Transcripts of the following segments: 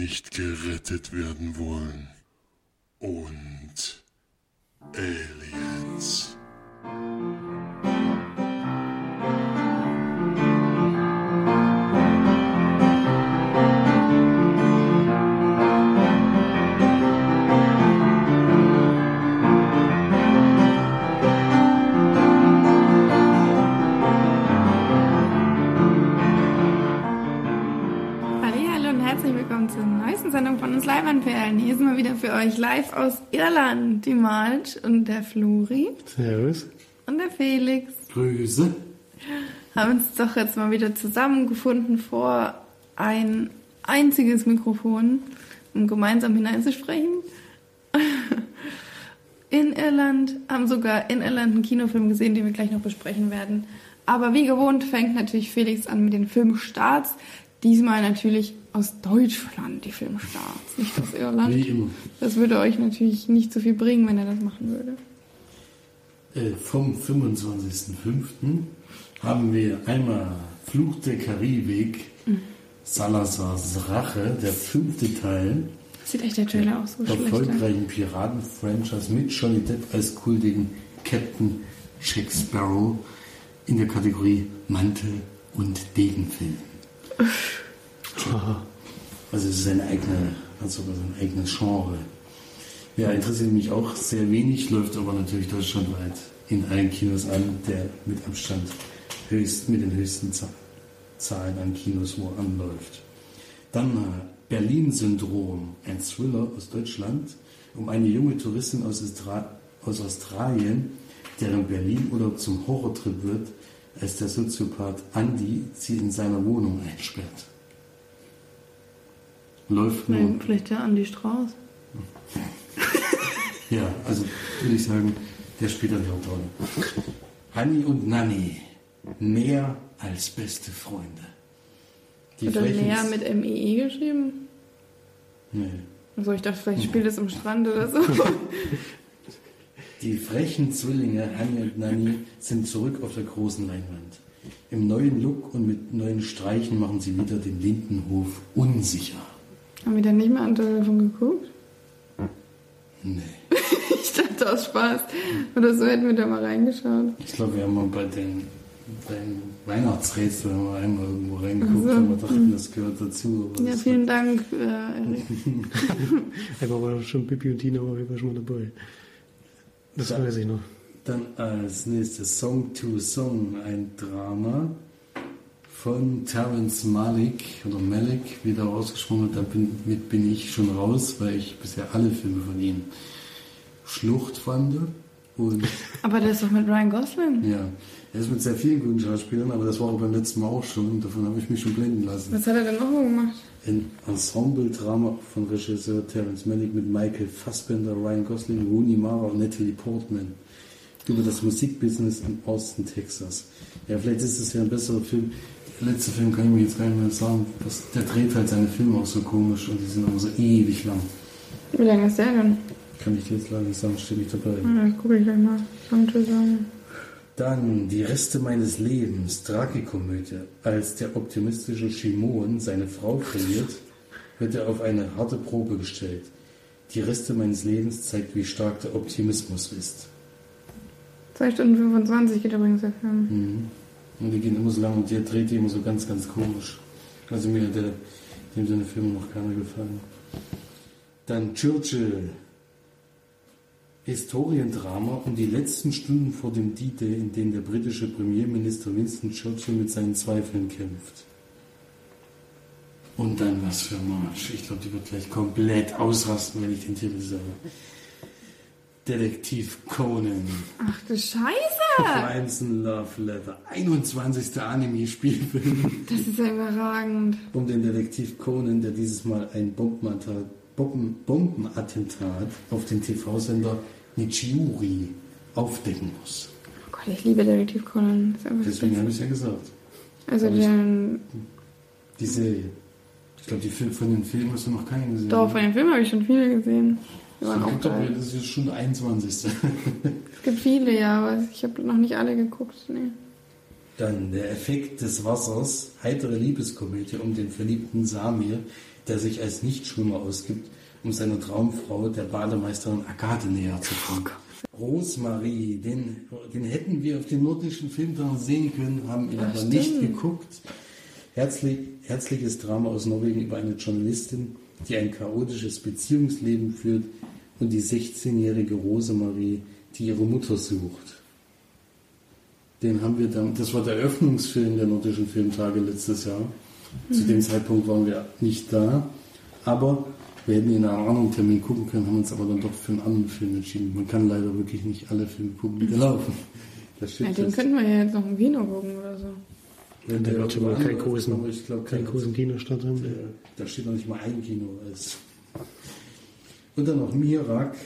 nicht gerettet werden wollen. Doch jetzt mal wieder zusammengefunden vor ein einziges Mikrofon, um gemeinsam hineinzusprechen. In Irland, haben sogar in Irland einen Kinofilm gesehen, den wir gleich noch besprechen werden. Aber wie gewohnt fängt natürlich Felix an mit den Filmstarts. Diesmal natürlich aus Deutschland die Filmstarts, nicht aus Irland. Wie immer. Das würde euch natürlich nicht so viel bringen, wenn er das machen würde. Äh, vom 25.05. haben wir einmal Fluch der Karibik, Salazars Rache, der fünfte Teil, Sieht echt der Trailer auch so schlecht aus. erfolgreichen Piraten-Franchise mit Johnny Depp als kultigen Captain Jack Sparrow in der Kategorie Mantel- und Degenfilm. Also es ist eine eigene, hat sogar sein eigenes Genre. Ja, interessiert mich auch sehr wenig, läuft aber natürlich deutschlandweit in allen Kinos an, der mit Abstand höchst, mit den höchsten Za- Zahlen an Kinos wo anläuft. Dann Berlin-Syndrom, ein Thriller aus Deutschland um eine junge Touristin aus, Austra aus Australien, deren Berlin-Urlaub zum Horrortrip wird, als der Soziopath Andy sie in seiner Wohnung einsperrt. Läuft nur Vielleicht, vielleicht der Andi Strauß. Ja, also würde ich sagen, der spielt dann die Hauptrolle. Hanni und Nanni, mehr als beste Freunde. Die Hat er frechen- näher mit MEE geschrieben? Nee. Also ich dachte, vielleicht spielt es am Strand oder so. Die frechen Zwillinge Hanni und Nanni sind zurück auf der großen Leinwand. Im neuen Look und mit neuen Streichen machen sie wieder den Lindenhof unsicher. Haben wir dann nicht mehr an Telefon geguckt? Nee. Ich dachte aus Spaß. Oder so hätten wir da mal reingeschaut. Ich glaube, wir haben mal bei den, bei den Weihnachtsrätseln haben wir einmal irgendwo reingeguckt, Ach so. aber dachten, das gehört dazu. aber Ja, vielen Dank, äh, Erik. Einmal war schon Pippi und Tina war ich schon mal dabei. Das Ja. weiß ich noch. Dann als nächstes Song to Song, ein Drama von Terence Malik oder Malik, wie der ausgesprochen wird. Damit bin ich schon raus, weil ich bisher alle Filme von ihm Schlucht fand. Und Aber der ist doch mit Ryan Gosling. ja, er ist mit sehr vielen guten Schauspielern, aber das war auch beim letzten Mal auch schon. Davon habe ich mich schon blenden lassen. Was hat er denn noch so gemacht? Ein Ensemble-Drama von Regisseur Terence Malick mit Michael Fassbender, Ryan Gosling, Rooney Mara und Natalie Portman über das Musikbusiness in Austin, Texas. Ja, vielleicht ist es ja ein besserer Film. Der letzte Film kann ich mir jetzt gar nicht mehr sagen. Das, der dreht halt seine Filme auch so komisch und die sind aber so ewig lang. Wie lange ist der denn? Kann ich dir jetzt leider nicht sagen, steht nicht dabei. Ah, das gucke ich gleich mal. Song to Song. Dann die Reste meines Lebens, Tragikomödie. Als der optimistische Shimon seine Frau verliert, wird er auf eine harte Probe gestellt. Die Reste meines Lebens zeigt, wie stark der Optimismus ist. 2 Stunden 25 geht übrigens der Film. Mhm. Und die gehen immer so lang und der dreht die immer so ganz, ganz komisch. Also mir hat der, dem seine Filme noch keiner gefallen. Dann Churchill. Historiendrama um die letzten Stunden vor dem D-Day, in dem der britische Premierminister Winston Churchill mit seinen Zweifeln kämpft. Und dann was für Marsch. Ich glaube, die wird gleich komplett ausrasten, wenn ich den Titel sage. Detektiv Conan. Ach du Scheiße! Crimson Love Letter. 21. Anime-Spielfilm Das ist ja überragend. um den Detektiv Conan, der dieses Mal ein Bombenattentat, Bomben, Bombenattentat auf den TV-Sender Nichiuri aufdecken muss. Oh Gott, ich liebe Detektiv Conan. Deswegen habe ich es ja gesagt. Also den, Die Serie. Ich glaube, die Fil- von den Filmen hast du noch keinen gesehen. doch, von den Filmen habe ich schon viele gesehen. Die waren auch geil. das ist jetzt schon der 21. Es gibt viele, ja, aber ich habe noch nicht alle geguckt. Nee. Dann der Effekt des Wassers, heitere Liebeskomödie um den verliebten Samir, der sich als Nichtschwimmer ausgibt, um seiner Traumfrau, der Bademeisterin Agathe näher zu kommen. Rosmarie, den, den hätten wir auf den nordischen Filmtagen sehen können, haben ihn aber nicht stimmt. geguckt. Herzlich, herzliches Drama aus Norwegen über eine Journalistin, die ein chaotisches Beziehungsleben führt und die 16-jährige Rosemarie, die ihre Mutter sucht. Den haben wir dann, das war der Eröffnungsfilm der nordischen Filmtage letztes Jahr. Zu dem Zeitpunkt waren wir nicht da, aber wir hätten an einem anderen Termin gucken können, haben uns aber dann doch für einen anderen Film entschieden. Man kann leider wirklich nicht alle Filme gucken, die da laufen. Das Ja, den könnten wir ja jetzt noch im Kino gucken oder so. Wenn Da der wird schon mal woanders großen, ich glaube, keinen großen Kinostart haben. der, da steht noch nicht mal ein Kino als. Und dann noch Mirak,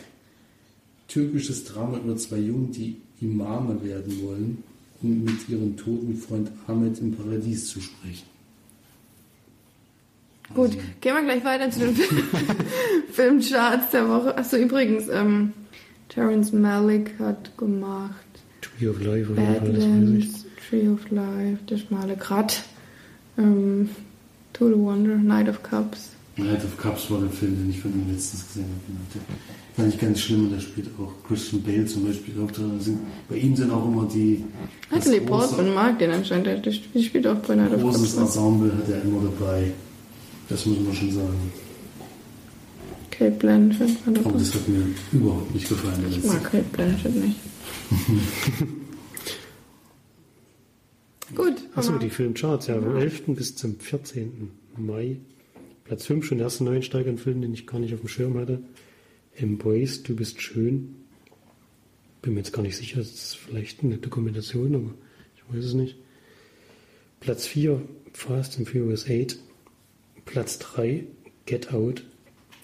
türkisches Drama über zwei Jungen, die Imame werden wollen, um mit ihrem toten Freund Ahmed im Paradies zu sprechen. Gut, gehen wir gleich weiter zu den Filmcharts der Woche. Achso, übrigens, ähm, Terrence Malick hat gemacht Tree of Life ich. Badlands, Tree of Life, Der schmale Grat, ähm, To the Wonder, Night of Cups. Night of Cups war der Film, den ich von ihm letztens gesehen habe. Fand ich ganz schlimm und da spielt auch Christian Bale zum Beispiel auch drin. Sind, bei ihm sind auch immer die. Natalie Portman mag den anscheinend, der- spielt auch bei Night of Großes Cups. Ensemble hat er immer dabei. Das muss man schon sagen. Kate Blanchett war Aber dabei. das hat mir überhaupt nicht gefallen, Ich letzte. mag Kate Blanchett nicht. Gut, Achso, die Filmcharts, ja, vom 11. bis zum 14. Mai. Platz 5 schon der erste Neuensteiger, ein Film, den ich gar nicht auf dem Schirm hatte. Embrace, du bist schön. Bin mir jetzt gar nicht sicher, das ist vielleicht eine Dokumentation, aber ich weiß es nicht. Platz 4, Fast and Furious 8. Platz 3, Get Out.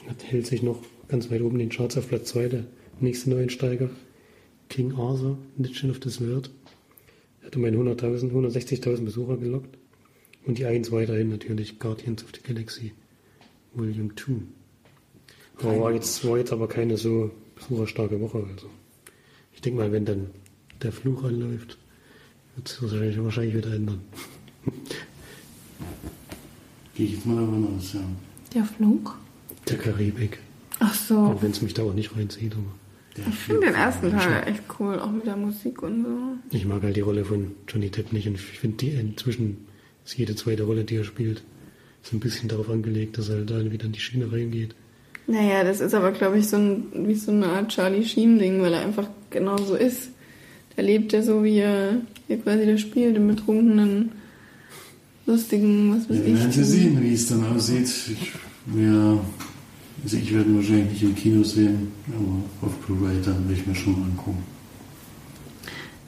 Hat, hält sich noch ganz weit oben in den Charts auf Platz 2, der nächste Neuensteiger. King Arthur, Legend of the Sword. Hat um 100.000, 160.000 Besucher gelockt. Und die 1 weiterhin natürlich Guardians of the Galaxy Volume 2. Aber war jetzt, war jetzt aber keine so besucherstarke Woche. Also ich denke mal, wenn dann der Fluch anläuft, wird sich das wahrscheinlich, wahrscheinlich wieder ändern. Gehe ich jetzt mal davon aus, ja. Der Flug? Der Karibik. Ach so. Auch wenn es mich da auch nicht reinzieht. Aber Der Ich finde den ersten Teil echt cool, auch mit der Musik und so. ich mag halt die Rolle von Johnny Depp nicht. Und ich finde die inzwischen ist jede zweite Rolle, die er spielt, so ein bisschen darauf angelegt, dass er halt da wieder in die Schiene reingeht. Naja, das ist aber, glaube ich, so ein, wie so eine Art Charlie Sheen-Ding, weil er einfach genau so ist. Der lebt ja so, wie er, wie er quasi da spielt, im betrunkenen, lustigen, was weiß Wir werden sie ich. sehen, wie es dann aussieht. Ich, wir, also ich werde ihn wahrscheinlich nicht im Kino sehen, aber auf Blu-ray dann will ich mir schon mal angucken.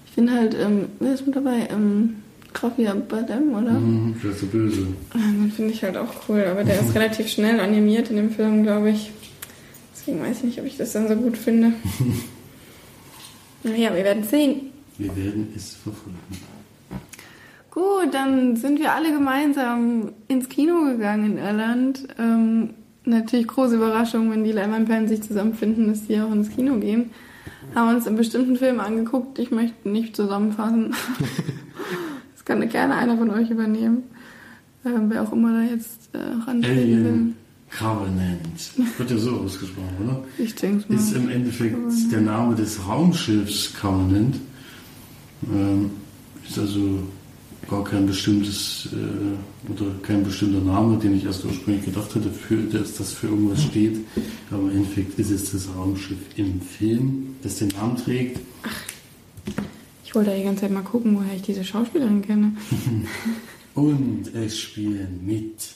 Ich finde halt, ähm, wer ist mit dabei? Ähm, Javier Bardem, oder? Mhm, das ist so böse. Den finde ich halt auch cool, aber der ist relativ schnell animiert in dem Film, glaube ich. Deswegen weiß ich nicht, ob ich das dann so gut finde. naja, wir werden sehen. Wir werden es verfolgen. Gut, dann sind wir alle gemeinsam ins Kino gegangen in Irland. Ähm, natürlich große Überraschung, wenn die Leinwandperlen sich zusammenfinden, dass die auch ins Kino gehen. Haben uns einen bestimmten Film angeguckt. Ich möchte nicht zusammenfassen. das kann gerne einer von euch übernehmen. Ähm, wer auch immer da jetzt äh, will. Alien Covenant. Wird ja so ausgesprochen, oder? Ich denke mal. Ist im Endeffekt der Name des Raumschiffs Covenant. Ähm, ist also gar kein bestimmtes äh, oder kein bestimmter Name, den ich erst ursprünglich gedacht hatte, für, dass das für irgendwas steht. Aber im Endeffekt ist es das Raumschiff im Film, das den Namen trägt. Ich wollte ja die ganze Zeit mal gucken, woher ich diese Schauspielerin kenne. Und es spielen mit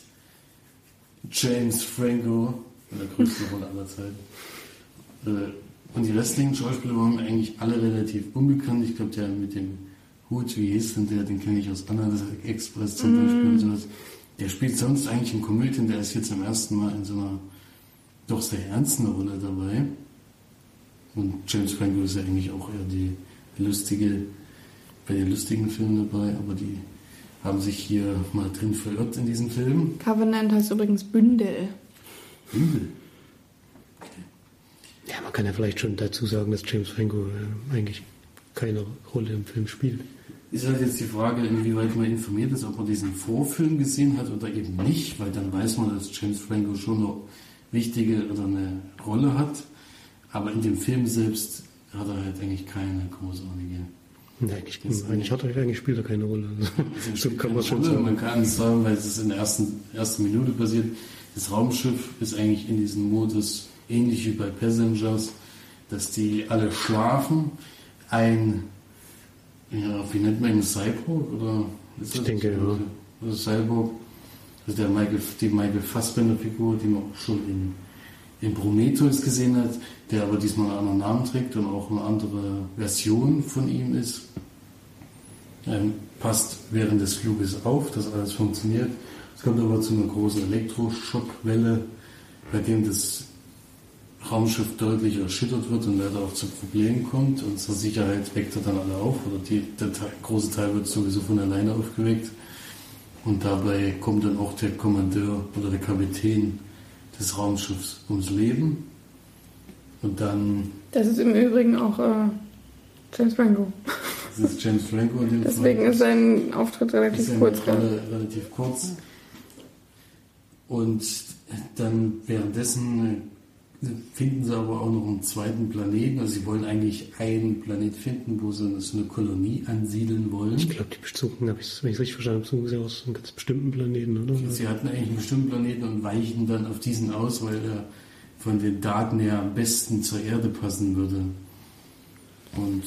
James Franco, in der größten Rolle aller Zeiten. Äh, Und die restlichen Schauspieler waren mir eigentlich alle relativ unbekannt. Ich glaube, der mit dem Hut, wie hieß denn der, den kenne ich aus Anna Express zum Beispiel und sowas. Der spielt sonst eigentlich in Komödien, der ist jetzt zum ersten Mal in so einer doch sehr ernsten Rolle dabei. Und James Franco ist ja eigentlich auch eher die lustige, bei den lustigen Filmen dabei, aber die haben sich hier mal drin verirrt in diesem Film. Covenant heißt übrigens Bündel. Bündel. Ja, man kann ja vielleicht schon dazu sagen, dass James Franco äh, eigentlich keine Rolle im Film spielt. ist halt jetzt die Frage, inwieweit man informiert ist, ob man diesen Vorfilm gesehen hat oder eben nicht, weil dann weiß man, dass James Franco schon eine wichtige oder eine Rolle hat. Aber in dem Film selbst hat er halt eigentlich keine großartige. Nee, eigentlich, eigentlich, hat er, eigentlich spielt er keine Rolle. Also so kann man schon sagen. Man kann sagen, weil es in der ersten, ersten Minute passiert. Das Raumschiff ist eigentlich in diesem Modus ähnlich wie bei Passengers, dass die alle schlafen. Ein, ja, wie nennt man ihn, Cyborg? Oder ich denke, ja. Also Cyborg, also der Michael, die Michael Fassbender-Figur, die man auch schon in, in Prometheus gesehen hat, der aber diesmal einen anderen Namen trägt und auch eine andere Version von ihm ist. Ähm, passt während des Fluges auf, dass alles funktioniert. Es kommt aber zu einer großen Elektroschockwelle, bei dem das Raumschiff deutlich erschüttert wird und leider auch zu Problemen kommt. Und zur Sicherheit weckt er dann alle auf, oder die, der große Teil wird sowieso von alleine aufgeweckt. Und dabei kommt dann auch der Kommandeur oder der Kapitän des Raumschiffs ums Leben. Und dann. Das ist im Übrigen auch äh, James Franco. Das ist James Franco in dem Deswegen Fall. ist sein Auftritt relativ kurz. Rolle relativ kurz. Und dann währenddessen finden sie aber auch noch einen zweiten Planeten. Also sie wollen eigentlich einen Planet finden, wo sie eine Kolonie ansiedeln wollen. Ich glaube, die bezogen, habe ich, wenn ich es richtig verstanden habe, suchen sie aus einem ganz bestimmten Planeten, oder? Sie hatten eigentlich einen bestimmten Planeten und weichen dann auf diesen aus, weil er von den Daten her am besten zur Erde passen würde. Und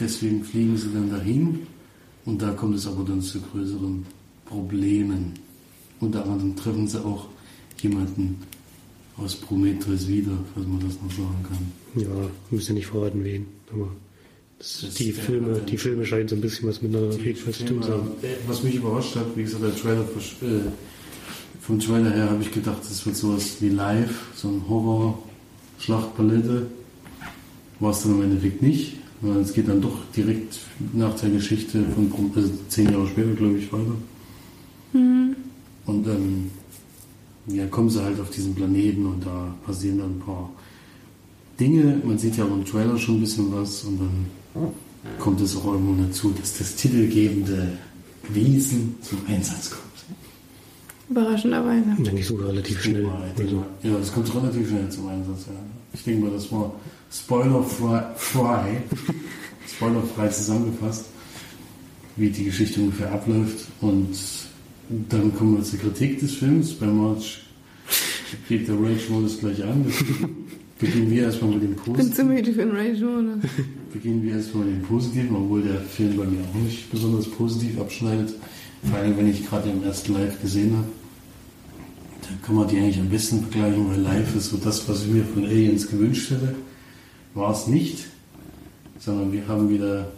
deswegen fliegen sie dann dahin und da kommt es aber dann zu größeren Problemen. Unter anderem treffen sie auch jemanden, aus Prometheus wieder, falls man das noch sagen kann. Ja, müsst ihr nicht verraten, wen. Aber das, die, Filme, die Filme scheinen so ein bisschen was miteinander auf jeden Fall zu tun zu haben. Äh, was mich überrascht hat, wie gesagt, der Trailer, äh, vom Trailer her habe ich gedacht, es wird sowas wie live, so ein Horror-Schlachtpalette. War es dann im Endeffekt nicht. Es geht dann doch direkt nach der Geschichte von also zehn Jahre später, glaube ich, weiter. Mhm. Und ähm, ja, kommen sie halt auf diesen Planeten und da passieren dann ein paar Dinge. Man sieht ja auch im Trailer schon ein bisschen was und dann kommt es auch irgendwo dazu, dass das titelgebende Wesen zum Einsatz kommt. Überraschenderweise. Ja, nicht sogar relativ schnell. Also. Ja, das kommt relativ schnell zum Einsatz. Ja. Ich denke mal, das war spoilerfrei, spoilerfrei zusammengefasst, wie die Geschichte ungefähr abläuft und dann kommen wir zur Kritik des Films. Bei March geht der Rage-Modus gleich an. Beginnen wir erstmal mit dem Positiven. Ich bin zu müde für den Rage-Modus. Beginnen wir erstmal mit dem Positiven, obwohl der Film bei mir auch nicht besonders positiv abschneidet. Vor allem, wenn ich gerade den ersten Live gesehen habe. Da kann man die eigentlich am besten vergleichen, weil Live ist so das, was ich mir von Aliens gewünscht hätte. War es nicht, sondern wir haben wieder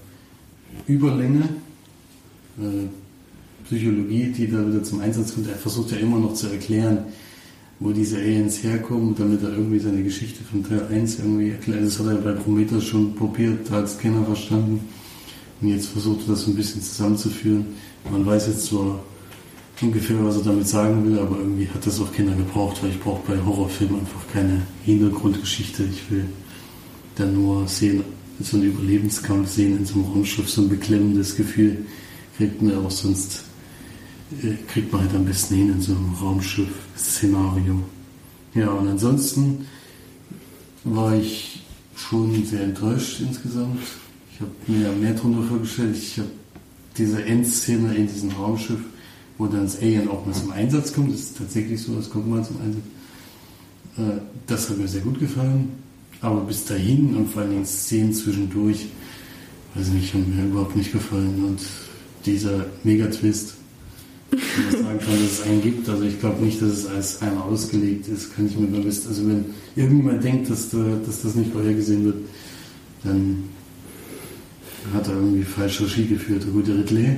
Überlänge. Äh, Psychologie, die da wieder zum Einsatz kommt. Er versucht ja immer noch zu erklären, wo diese Aliens herkommen, damit er irgendwie seine Geschichte von Teil 1 irgendwie erklärt. Das hat er bei Prometheus schon probiert, da hat es keiner verstanden. Und jetzt versucht er das ein bisschen zusammenzuführen. Man weiß jetzt zwar ungefähr, was er damit sagen will, aber irgendwie hat das auch keiner gebraucht, weil ich brauche bei Horrorfilmen einfach keine Hintergrundgeschichte. Ich will dann nur sehen, so einen Überlebenskampf sehen in so einem Raumschiff, so ein beklemmendes Gefühl kriegt mir auch sonst kriegt man halt am besten hin in so einem Raumschiff-Szenario. Ja, und ansonsten war ich schon sehr enttäuscht insgesamt. Ich habe mir mehr darunter vorgestellt. Ich habe diese Endszene in diesem Raumschiff, wo dann das Alien auch mal zum Einsatz kommt. Das ist tatsächlich so, das kommt mal zum Einsatz. Äh, das hat mir sehr gut gefallen. Aber bis dahin und vor allen Dingen Szenen zwischendurch, weiß nicht, haben mir überhaupt nicht gefallen. Und dieser Megatwist, man sagen kann, dass es einen gibt. Also ich glaube nicht, dass es als einer ausgelegt ist, kann ich mir bewusst. Also wenn irgendjemand denkt, dass, dass das nicht vorhergesehen wird, dann hat er irgendwie falsch Regie geführt, der gute Ridley.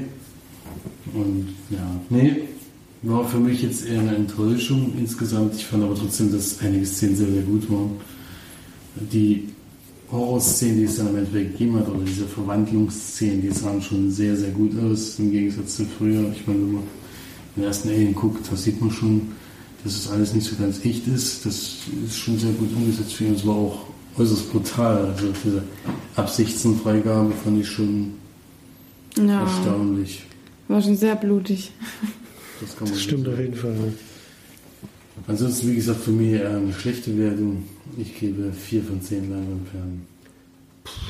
Und ja, nee, war für mich jetzt eher eine Enttäuschung insgesamt. Ich fand aber trotzdem, dass einige Szenen sehr, sehr gut waren. Die Horrorszenen, die es dann am Endeffekt gegeben hat, oder diese Verwandlungsszenen, die sahen schon sehr, sehr gut aus, im Gegensatz zu früher. Ich meine, wenn man den ersten Alien guckt, da sieht man schon, dass es alles nicht so ganz echt ist. Das ist schon sehr gut umgesetzt für uns, war auch äußerst brutal. Also diese Absichtsfreigabe fand ich schon Ja, erstaunlich. war schon sehr blutig. Das, kann man Das stimmt sagen. auf jeden Fall. Ansonsten, wie gesagt, für mich eine schlechte Wertung. Ich gebe 4 von 10 Leinwandperlen.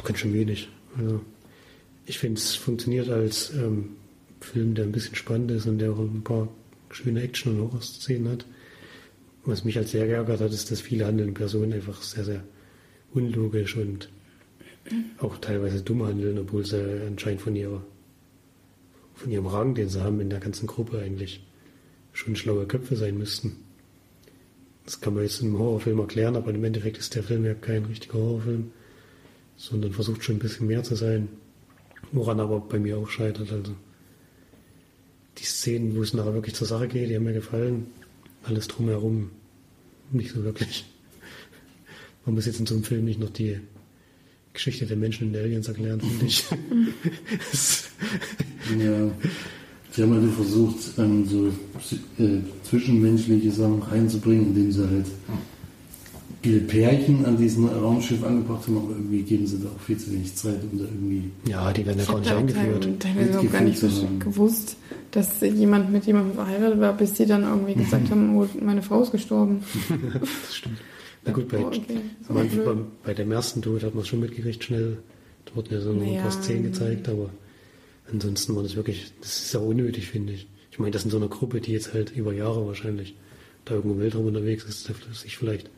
Ganz schön wenig. Also, ich finde, es funktioniert als ähm, Film, der ein bisschen spannend ist und der auch ein paar schöne Action- und Horror-Szenen hat. Was mich als sehr geärgert hat, ist, dass viele handelnde Personen einfach sehr, sehr unlogisch und auch teilweise dumm handeln, obwohl sie anscheinend von ihrer von ihrem Rang, den sie haben in der ganzen Gruppe eigentlich schon schlaue Köpfe sein müssten. Das kann man jetzt in einem Horrorfilm erklären, aber im Endeffekt ist der Film ja kein richtiger Horrorfilm, sondern versucht schon ein bisschen mehr zu sein, woran aber bei mir auch scheitert. Also die Szenen, wo es nachher wirklich zur Sache geht, die haben mir gefallen. Alles drumherum nicht so wirklich. Man muss jetzt in so einem Film nicht noch die Geschichte der Menschen und der Aliens erklären, finde ich. Ja, sie haben halt versucht, ähm, so äh, zwischenmenschliche Sachen reinzubringen, indem sie halt viele Pärchen an diesem Raumschiff angebracht haben, aber irgendwie geben sie da auch viel zu wenig Zeit, um da irgendwie. ja, die werden ja Ich gar habe nicht eingeführt. teilweise auch gar nicht haben. gewusst, dass jemand mit jemandem verheiratet war, bis die dann irgendwie gesagt haben, oh, meine Frau ist gestorben. Das stimmt. Na gut, bei, Oh, okay. Beim, bei dem ersten Tod hat man es schon mitgekriegt, schnell. Da wurden ja so noch ein Naja, paar Szenen gezeigt, aber ansonsten war das wirklich, das ist ja unnötig, finde ich. Ich meine, das in so einer Gruppe, die jetzt halt über Jahre wahrscheinlich da irgendwo im Weltraum unterwegs ist, dass sich vielleicht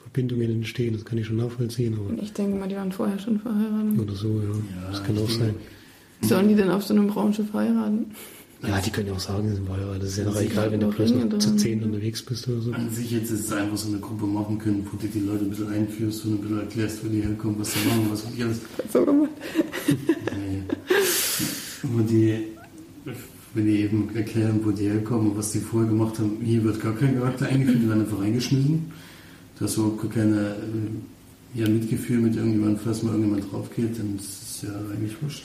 Verbindungen entstehen, das kann ich schon nachvollziehen, aber ich denke mal, die waren vorher schon verheiratet. oder so, ja. Ja, das kann auch sein. Sollen die denn auf so einem Raumschiff heiraten? Ja, die können ja auch sagen, sie sind verheiratet. Das ist ja noch egal, wenn du bloß Ringe noch zu zehn unterwegs bist oder so. An sich jetzt ist es einfach so eine Gruppe machen können, wo du die Leute ein bisschen einführst und ein bisschen erklärst, wo die herkommen, was sie machen, was weiß ich alles. So gemacht. Wo die, wenn die eben erklären, wo die herkommen und was die vorher gemacht haben, hier wird gar kein Charakter eingeführt, die werden einfach reingeschmissen. Da ist überhaupt gar keine äh, ja, Mitgefühl mit irgendjemandem, falls mal irgendjemand drauf geht, dann ist es ja eigentlich wurscht.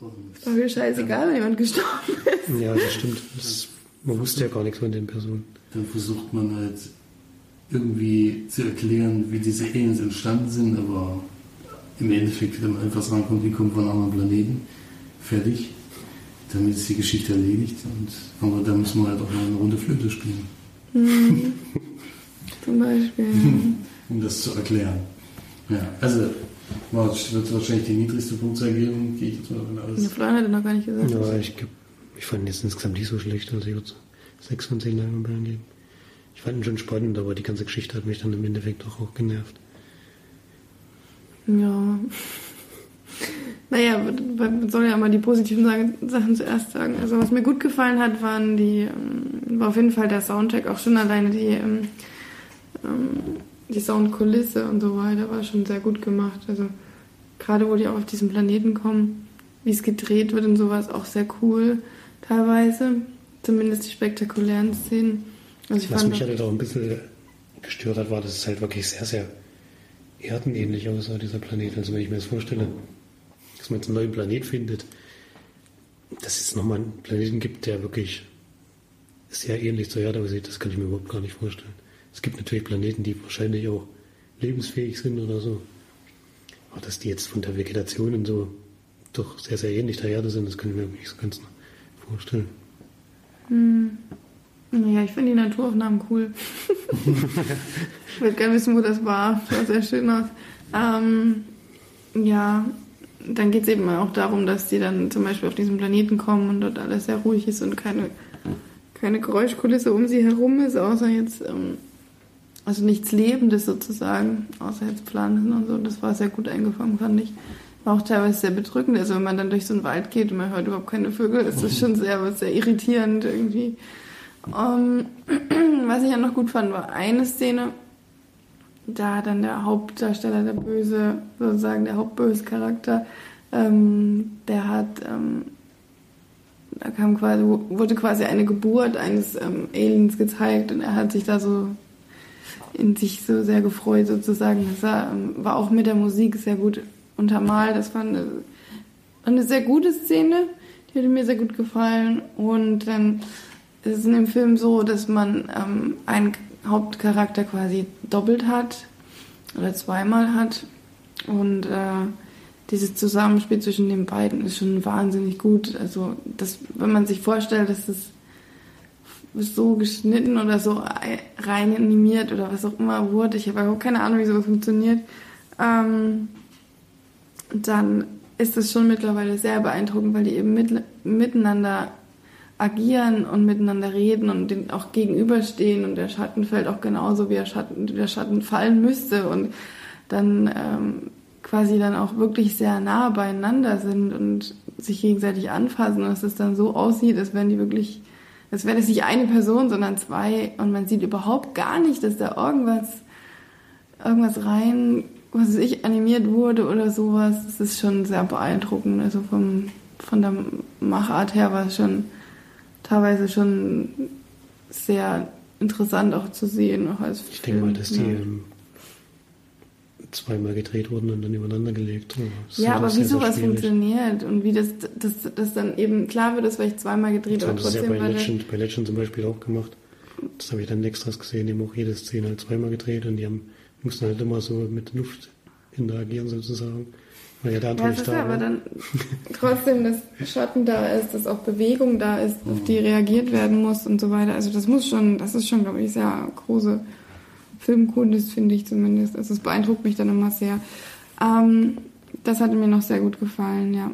Und, War mir scheißegal, wenn jemand gestorben ist. Ja, das stimmt. Das, man wusste ja gar nichts von den Personen. Dann versucht man halt irgendwie zu erklären, wie diese Aliens entstanden sind, aber im Endeffekt wird man einfach sagen, kommt, die kommen von einem anderen Planeten. Fertig. Damit ist die Geschichte erledigt. Und, aber da muss man halt auch mal eine Runde Flöte spielen, Zum Beispiel. um das zu erklären. Ja, also war- wird wahrscheinlich die niedrigste Punktzahl geben, gehe ich jetzt mal davon aus. Florian hat noch gar nicht gesagt. Ja, ich, ich fand ihn jetzt insgesamt nicht so schlecht, also ich würde sechs von zehn Leinwandperlen geben. Ich fand ihn schon spannend, aber die ganze Geschichte hat mich dann im Endeffekt auch, auch genervt. Ja. Naja, man soll ja mal die positiven Sachen zuerst sagen. Also was mir gut gefallen hat, waren die, ähm, war auf jeden Fall der Soundtrack, auch schon alleine die, ähm, ähm, die Soundkulisse und so weiter, war schon sehr gut gemacht. Also gerade wo die auch auf diesen Planeten kommen, wie es gedreht wird und sowas, auch sehr cool teilweise. Zumindest die spektakulären Szenen. Also Was mich halt auch ein bisschen gestört hat, war, dass es halt wirklich sehr, sehr erdenähnlich aussah, dieser Planet. Also wenn ich mir das vorstelle, dass man jetzt einen neuen Planet findet, dass es nochmal einen Planeten gibt, der wirklich sehr ähnlich zur Erde aussieht, das kann ich mir überhaupt gar nicht vorstellen. Es gibt natürlich Planeten, die wahrscheinlich auch lebensfähig sind oder so. Aber dass die jetzt von der Vegetation und so doch sehr, sehr ähnlich der Erde sind, das kann ich mir nicht so ganz vorstellen. Naja, ich finde die Naturaufnahmen cool. ich würde gerne wissen, wo das war. Sah sehr schön aus. Ähm, ja, dann geht es eben auch darum, dass die dann zum Beispiel auf diesen Planeten kommen und dort alles sehr ruhig ist und keine, keine Geräuschkulisse um sie herum ist, außer jetzt, ähm, also nichts Lebendes sozusagen, außer jetzt Pflanzen und so. Das war sehr gut eingefangen, fand ich. War auch teilweise sehr bedrückend. Also wenn man dann durch so einen Wald geht und man hört überhaupt keine Vögel, ist das schon sehr, sehr irritierend irgendwie. Ähm, was ich ja noch gut fand, war eine Szene, da dann der Hauptdarsteller, der böse, sozusagen der hauptböse Charakter, ähm, der hat, ähm, da kam quasi, wurde quasi eine Geburt eines ähm, Aliens gezeigt und er hat sich da so in sich so sehr gefreut sozusagen. Das war, ähm, war auch mit der Musik sehr gut untermalt. Das war eine, eine sehr gute Szene, die hat mir sehr gut gefallen und dann es ist in dem Film so, dass man ähm, einen Hauptcharakter quasi doppelt hat oder zweimal hat. Und äh, dieses Zusammenspiel zwischen den beiden ist schon wahnsinnig gut. Also, das, wenn man sich vorstellt, dass es so geschnitten oder so rein animiert oder was auch immer wurde, ich habe auch keine Ahnung, wie sowas funktioniert, ähm, dann ist es schon mittlerweile sehr beeindruckend, weil die eben mit, miteinander agieren und miteinander reden und den auch gegenüberstehen und der Schatten fällt auch genauso, wie der Schatten, der Schatten fallen müsste und dann ähm, quasi dann auch wirklich sehr nah beieinander sind und sich gegenseitig anfassen und dass es dann so aussieht, als wären die wirklich, als wäre das nicht eine Person, sondern zwei und man sieht überhaupt gar nicht, dass da irgendwas, irgendwas rein was weiß ich, animiert wurde oder sowas, das ist schon sehr beeindruckend. Also vom, von der Machart her war es schon teilweise schon sehr interessant auch zu sehen. Auch als ich denke mal, dass die ähm, zweimal gedreht wurden und dann übereinander gelegt. So, ja, aber wie sowas funktioniert und wie das, das, das dann eben, klar wird das vielleicht zweimal gedreht, das trotzdem. Das ja bei Legend, bei Legend zum Beispiel auch gemacht. Das habe ich dann extras gesehen, die haben auch jede Szene halt zweimal gedreht und die haben mussten halt immer so mit Luft interagieren sozusagen. Ja der andere ja, nicht da ja, aber dann trotzdem, dass Schatten da ist, dass auch Bewegung da ist, auf die reagiert werden muss und so weiter. Also das muss schon, das ist schon, glaube ich, sehr große Filmkunst, finde ich zumindest. Also es beeindruckt mich dann immer sehr. Ähm, das hatte mir noch sehr gut gefallen, ja.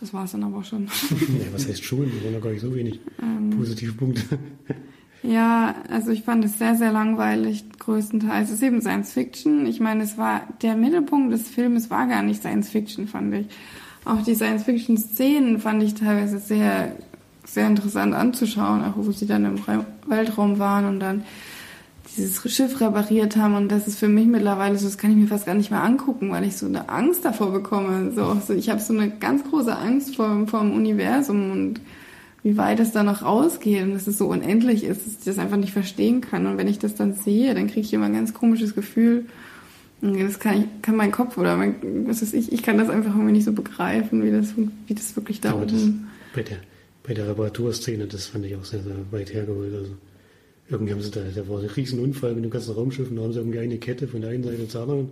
Das war es dann aber auch schon. ja, was heißt schon? Wir waren noch gar nicht so wenig ähm, positive Punkte. Ja, also ich fand es sehr, sehr langweilig, größtenteils. Es ist eben Science Fiction. Ich meine, es war, der Mittelpunkt des Filmes war gar nicht Science Fiction, fand ich. Auch die Science Fiction Szenen fand ich teilweise sehr, sehr interessant anzuschauen, auch wo sie dann im Weltraum waren und dann dieses Schiff repariert haben und das ist für mich mittlerweile so, das kann ich mir fast gar nicht mehr angucken, weil ich so eine Angst davor bekomme. So, so ich habe so eine ganz große Angst vor, vor dem Universum und wie weit es da noch rausgeht und dass es so unendlich ist, dass ich das einfach nicht verstehen kann. Und wenn ich das dann sehe, dann kriege ich immer ein ganz komisches Gefühl. Das kann, ich, kann mein Kopf oder mein, was weiß ich, ich kann das einfach irgendwie nicht so begreifen, wie das, wie das wirklich da oben... Bei der, bei der Reparaturszene, das fand ich auch sehr, sehr weit hergeholt. Also irgendwie haben sie da, da war ein Riesenunfall mit dem ganzen Raumschiff und da haben sie irgendwie eine Kette von der einen Seite zur anderen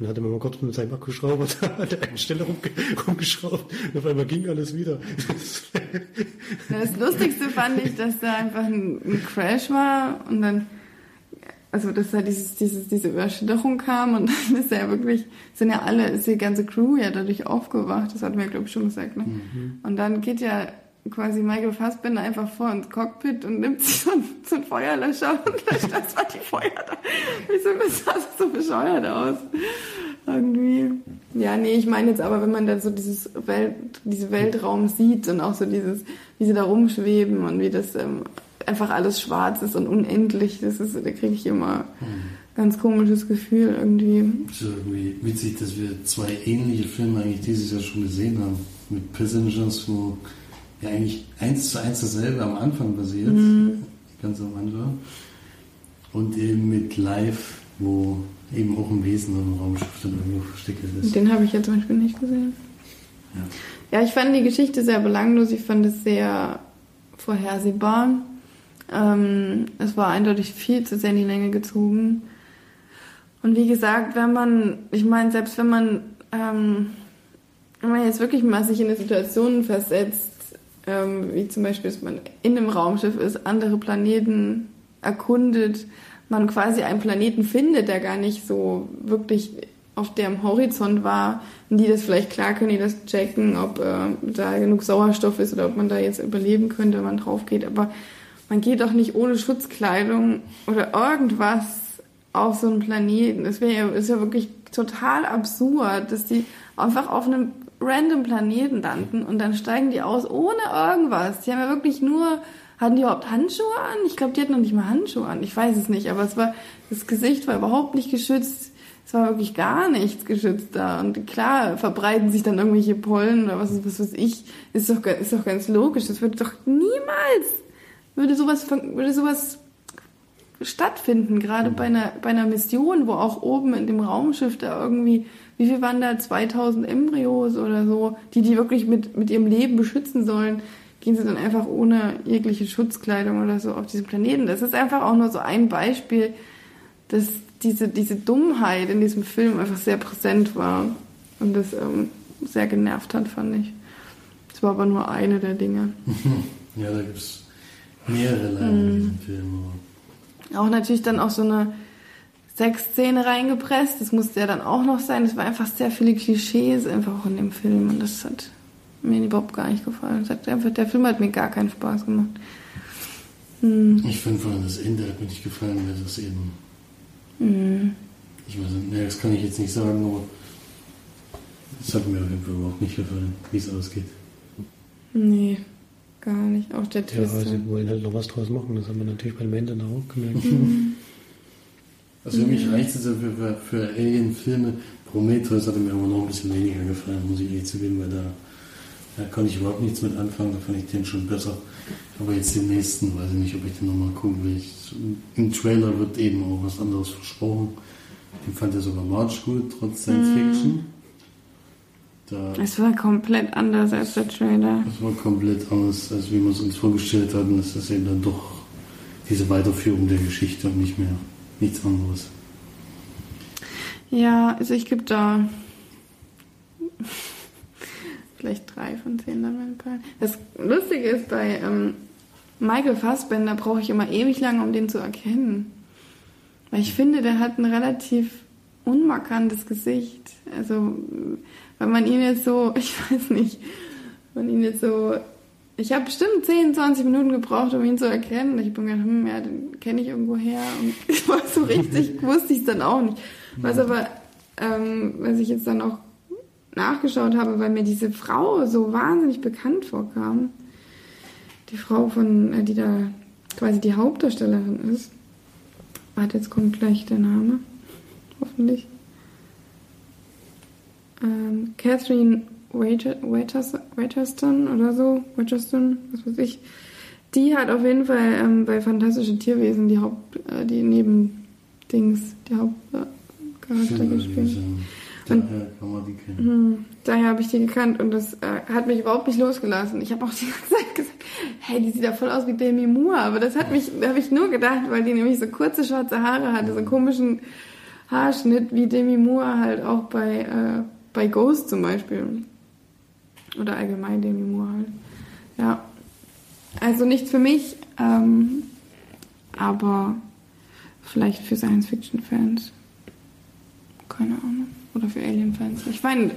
dann hat er mal kurz mit seinem Akkuschrauber da an der einen Stelle rumge rumgeschraubt und auf einmal ging alles wieder. Das Lustigste fand ich, dass da einfach ein, ein Crash war und dann, also dass da dieses, dieses, diese Überschütterung kam und dann ist ja wirklich, sind ja alle, ist die ganze Crew ja dadurch aufgewacht, das hatten wir glaube ich schon gesagt, ne? Mhm. Und dann geht ja quasi Michael Fassbender einfach vor ins Cockpit und nimmt sich so, ein, so einen Feuerlöscher und löscht das war die Feuer da. Wieso sah das so bescheuert aus? Irgendwie. Ja, nee, ich meine jetzt aber, wenn man da so dieses Welt, diese Weltraum sieht und auch so dieses, wie sie da rumschweben und wie das ähm, einfach alles schwarz ist und unendlich, das ist, da kriege ich immer mhm. ganz komisches Gefühl irgendwie. Es ist irgendwie witzig, dass wir zwei ähnliche Filme eigentlich dieses Jahr schon gesehen haben. Mit Passengers, wo ja eigentlich eins zu eins dasselbe am Anfang passiert, mhm. ganz am Anfang. Und eben mit Live, wo eben auch ein Wesen im Raumschiff dann irgendwo versteckt ist. Den habe ich ja zum Beispiel nicht gesehen. Ja. ja, ich fand die Geschichte sehr belanglos, ich fand es sehr vorhersehbar. Ähm, es war eindeutig viel zu sehr in die Länge gezogen. Und wie gesagt, wenn man, ich meine, selbst wenn man, ähm, wenn man jetzt wirklich mal sich in eine Situation versetzt, ähm, wie zum Beispiel, dass man in einem Raumschiff ist, andere Planeten erkundet, man quasi einen Planeten findet, der gar nicht so wirklich auf dem Horizont war, und die das vielleicht klar können, die das checken, ob äh, da genug Sauerstoff ist oder ob man da jetzt überleben könnte, wenn man drauf geht. Aber man geht doch nicht ohne Schutzkleidung oder irgendwas auf so einen Planeten. Das wäre ja, ist ja wirklich total absurd, dass die einfach auf einem random Planeten landen und dann steigen die aus ohne irgendwas. Die haben ja wirklich nur, hatten die überhaupt Handschuhe an? Ich glaube, die hatten noch nicht mal Handschuhe an. Ich weiß es nicht, aber es war, das Gesicht war überhaupt nicht geschützt. Es war wirklich gar nichts geschützt da. Und klar, verbreiten sich dann irgendwelche Pollen oder was, was weiß ich. Ist doch, ist doch ganz logisch. Das würde doch niemals, würde sowas, würde sowas stattfinden, gerade bei einer, bei einer Mission, wo auch oben in dem Raumschiff da irgendwie wie viel waren da? 2000 Embryos oder so, die die wirklich mit, mit ihrem Leben beschützen sollen. Gehen sie dann einfach ohne jegliche Schutzkleidung oder so auf diesen Planeten. Das ist einfach auch nur so ein Beispiel, dass diese, diese Dummheit in diesem Film einfach sehr präsent war. Und das ähm, sehr genervt hat, fand ich. Das war aber nur eine der Dinge. Ja, da gibt es mehrere leider in diesem Film. Auch natürlich dann auch so eine Sexszene reingepresst. Das musste ja dann auch noch sein. Es war einfach sehr viele Klischees einfach auch in dem Film. Und das hat mir überhaupt gar nicht gefallen. Das hat einfach, der Film hat mir gar keinen Spaß gemacht. Hm. Ich finde vor allem das Ende hat mir nicht gefallen, weil das eben. Hm. Ich weiß nicht, nee, das kann ich jetzt nicht sagen, aber es hat mir auf jeden Fall überhaupt nicht gefallen, wie es ausgeht. Nee, gar nicht. Auch der Ja, Twist. sie wollen halt noch was draus machen. Das haben wir natürlich beim Ende dann auch gemerkt. Also für mich reicht es ja für, für, für Alien-Filme. Prometheus hat mir aber noch ein bisschen weniger gefallen, muss ich ehrlich zugeben, weil da, da konnte ich überhaupt nichts mit anfangen, da fand ich den schon besser. Aber jetzt den nächsten, weiß ich nicht, ob ich den nochmal gucken will. Ich, Im Trailer wird eben auch was anderes versprochen. Den fand ja sogar March gut, trotz Science Fiction. Da, Es war komplett anders als der Trailer. das war komplett anders, als wie wir es uns vorgestellt hatten. Das ist eben dann doch diese Weiterführung der Geschichte und nicht mehr nichts anderes. Ja, also ich gebe da vielleicht drei von zehn Lamellperlen. Das Lustige ist, bei ähm, Michael Fassbender brauche ich immer ewig lange, um den zu erkennen. Weil ich finde, der hat ein relativ unmarkantes Gesicht. Also, wenn man ihn jetzt so, ich weiß nicht, wenn man ihn jetzt so. Ich habe bestimmt 10, 20 Minuten gebraucht, um ihn zu erkennen. Ich bin gedacht, hm, ja, den kenne ich irgendwo her. Und ich war so richtig, wusste ich es dann auch nicht. Was aber, ähm, was ich jetzt dann auch nachgeschaut habe, weil mir diese Frau so wahnsinnig bekannt vorkam. Die Frau von, äh, die da quasi die Hauptdarstellerin ist. Warte, jetzt kommt gleich der Name. Hoffentlich. Ähm, Catherine Waiterston oder so. Waiterston, was weiß ich. Die hat auf jeden Fall ähm, bei Fantastische Tierwesen die Haupt, äh, die Nebendings, die Hauptcharakter Schön gespielt. Daher man die kennen. Hm, daher habe ich die gekannt und das äh, hat mich überhaupt nicht losgelassen. Ich habe auch die ganze Zeit gesagt, hey, die sieht ja voll aus wie Demi Moore, aber das hat mich, habe ich nur gedacht, weil die nämlich so kurze schwarze Haare hatte, so einen komischen Haarschnitt wie Demi Moore halt auch bei, äh, bei Ghost zum Beispiel. Oder allgemein Demi Moore halt. Ja. Also nichts für mich, ähm, aber vielleicht für Science-Fiction-Fans. Keine Ahnung. Oder für Alien-Fans. Ich fand,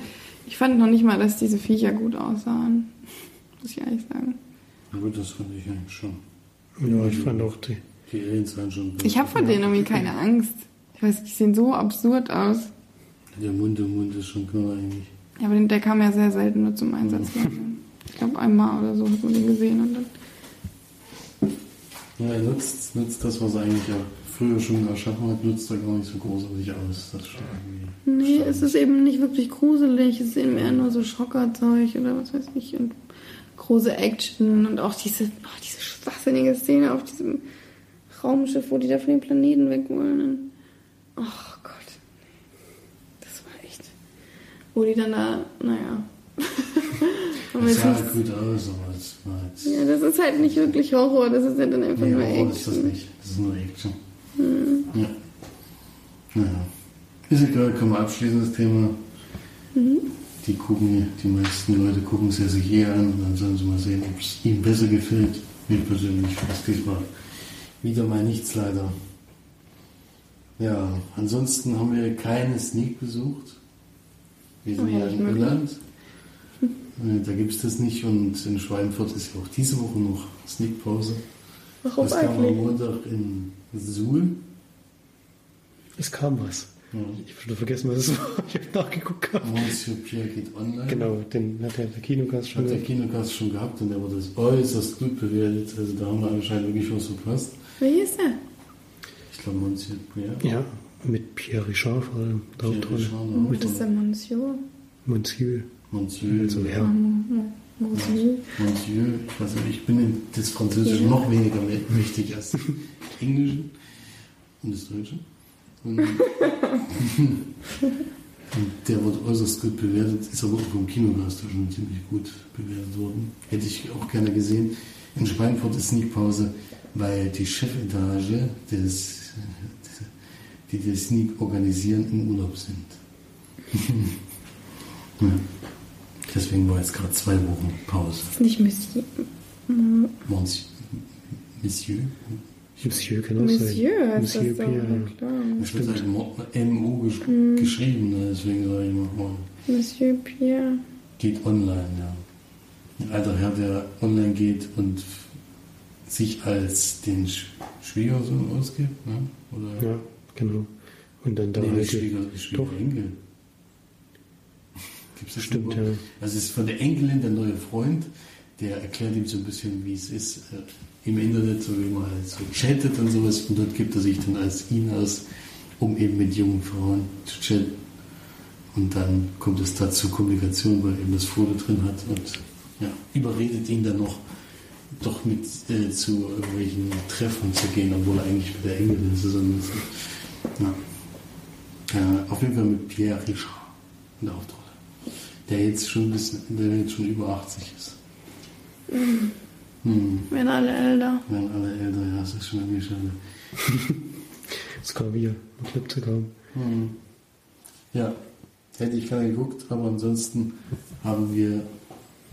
ich fand noch nicht mal, dass diese Viecher gut aussahen. Muss ich ehrlich sagen. Na gut, das fand ich eigentlich schon. Ja, ich fand auch die. Die Aliens sahen schon. Ich habe vor denen irgendwie keine Angst. Ich weiß, die sehen so absurd aus. Der Mund im Mund ist schon klar eigentlich. Ja, aber den- der kam ja sehr selten nur zum Einsatz. Ich glaube, einmal oder so hat man den gesehen. Und dann, Ja, er nutzt, nutzt das, was er eigentlich ja früher schon erschaffen hat, nutzt er gar nicht so großartig aus. Das irgendwie. nee, es ist eben nicht wirklich gruselig. Es ist eben eher nur so Schockerzeug oder was weiß ich. Und große Action und auch diese, oh, diese schwachsinnige Szene auf diesem Raumschiff, wo die da von dem Planeten weg wollen. Und, oh Gott. Das war echt. Wo die dann da, naja. Wir sah halt gut aus, aber es war jetzt. ja, das ist halt nicht wirklich Horror, das ist ja dann einfach nee, nur Horror ist das Action. nicht. Das ist nur Action. Ja. Naja. Ist egal, können wir abschließen, das Thema. Die gucken, die meisten Leute gucken es ja sich hier an und dann sollen sie mal sehen, ob es ihnen besser gefällt. Mir persönlich es diesmal wieder mal nichts leider. Ja, ansonsten haben wir keine Sneak besucht. Wir sind ja in. Irland. Äh, Da gibt es das nicht und in Schweinfurt ist ja auch diese Woche noch Sneakpause. Warum Das kam am eigentlich? Montag in Suhl. Es kam was. Ja. Ich habe schon vergessen, was es war. Ich habe nachgeguckt. gehabt. Monsieur Pierre geht online. Genau, den hat der Kinogast schon Hat der. Kinogast schon gehabt und der wurde das äußerst gut bewertet. Also da haben wir anscheinend wirklich was verpasst. Wer ist der? Ich glaube Monsieur Pierre. Ja, mit Pierre Richard vor allem. Der Pierre Hauptrolle. Richard auch, ist das oder? denn Monsieur? Monsieur. Monsieur. Also Herr. Monsieur. Monsieur. Ich, weiß nicht, ich bin in das Französische Ja. noch weniger mä- mächtig als das Englische und das Deutsche. Und, und der wurde äußerst gut bewertet, ist aber auch vom Kinogast schon ziemlich gut bewertet worden. Hätte ich auch gerne gesehen. In Schweinfurt ist Sneakpause, weil die Chefetage des, die den Sneak organisieren, im Urlaub sind. Ja. Deswegen war jetzt gerade zwei Wochen Pause. Ist nicht Monsieur. Monsieur? Monsieur? Monsieur kann auch sein. Monsieur heißt Monsieur das Pierre. na klar. Es wird halt Mo- MU gesch geschrieben, ne? deswegen sage ich mal, Monsieur Pierre. geht online, ja. Ein alter Herr, der online geht und sich als den Sch Schwiegersohn ausgibt, ne? Oder? Ja, genau. Und dann da nee, halt Schwieger. Gibt's das Stimmt, irgendwo? ja. Also es ist von der Enkelin der neue Freund, der erklärt ihm so ein bisschen, wie es ist äh, im Internet, so wie man halt so chattet und sowas. Und dort gibt er sich dann als ihn aus, um eben mit jungen Frauen zu chatten. Und dann kommt es dazu Kommunikation, weil er eben das Foto drin hat und ja, überredet ihn dann noch, doch mit äh, zu irgendwelchen Treffen zu gehen, obwohl er eigentlich mit der Enkelin zusammen ist. Ja. Äh, auf jeden Fall mit Pierre Richard in der Hauptrolle. Der jetzt schon ein bisschen, der jetzt schon über 80 ist. Hm. Werden alle älter. Werden alle älter, ja, das ist schon irgendwie schade. Das kam hier, noch Clip zu kommen. Hm. Ja, hätte ich gerne geguckt, aber ansonsten haben wir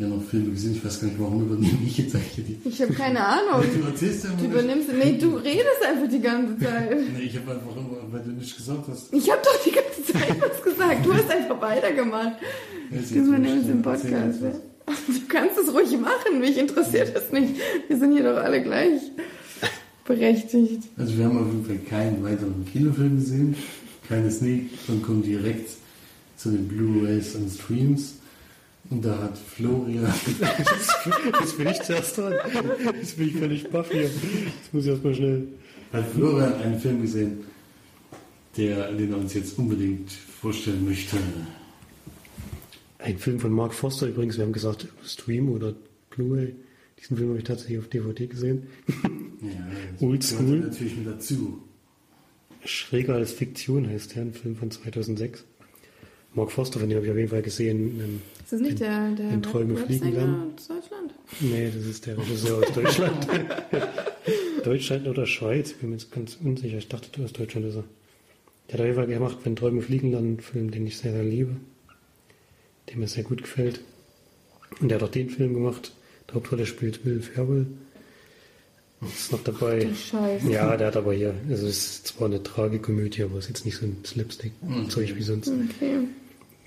ja noch Filme gesehen. Ich weiß gar nicht, warum übernehme ich jetzt eigentlich die. Ich habe keine Ahnung. Du erzählst ja Du nicht. übernimmst. Nee, du redest einfach die ganze Zeit. Nee, ich habe einfach immer, weil du nicht gesagt hast. Ich habe doch die ganze Zeit was gesagt. Du hast einfach weitergemacht. Das übernimmst im Podcast. Du kannst es ruhig machen. Mich interessiert das nicht. Wir sind hier doch alle gleich berechtigt. Also wir haben auf jeden Fall keinen weiteren Kinofilm gesehen, keine Sneak und kommen direkt zu den Blu-rays und Streams. Und da hat Florian, Jetzt bin ich zuerst dran. Jetzt bin ich völlig baff hier. Jetzt muss ich erstmal schnell. hat Florian einen Film gesehen, der, den er uns jetzt unbedingt vorstellen möchte. Ein Film von Mark Foster übrigens, wir haben gesagt Stream oder Blu-ray. Diesen Film habe ich tatsächlich auf DVD gesehen. Ja, das Old gehört School. natürlich mit dazu. Schräger als Fiktion heißt der, ein Film von 2006. Mark Foster, von dem habe ich auf jeden Fall gesehen. Ähm, Ist das nicht der, der in Träume fliegen aus Deutschland? Nee, das ist der Regisseur aus Deutschland. Deutschland oder Schweiz, bin mir jetzt ganz unsicher. Ich dachte, du aus Deutschland ist er. Der hat auf jeden Fall gemacht, wenn Träume fliegen, dann einen Film, den ich sehr, sehr liebe. Der mir sehr gut gefällt. Und der hat auch den Film gemacht. Die Hauptrolle spielt Will Ferrell. Ist noch dabei. Scheiße. Ja, der hat aber hier, also es ist zwar eine Tragikomödie, aber es ist jetzt nicht so ein Slapstick-Zeug wie sonst. Okay.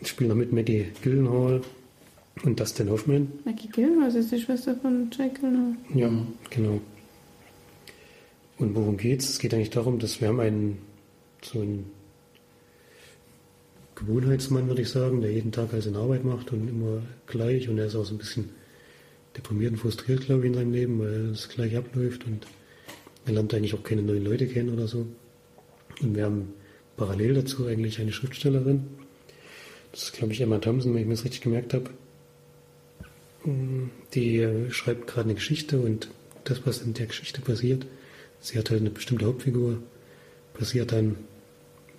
Ich spiele noch mit Maggie Gyllenhaal und Dustin Hoffman. Maggie Gyllenhaal ist die Schwester von Jack Gyllenhaal. Ja, genau. Und worum geht's? Es geht eigentlich darum, dass wir haben einen, so einen Gewohnheitsmann, würde ich sagen, der jeden Tag halt seine Arbeit macht und immer gleich und er ist auch so ein bisschen deprimiert und frustriert, glaube ich, in seinem Leben, weil es gleich abläuft und er lernt eigentlich auch keine neuen Leute kennen oder so. Und wir haben parallel dazu eigentlich eine Schriftstellerin. Das ist, glaube ich, Emma Thompson, wenn ich mir das richtig gemerkt habe. Die äh, schreibt gerade eine Geschichte und das, was in der Geschichte passiert, sie hat halt eine bestimmte Hauptfigur, passiert dann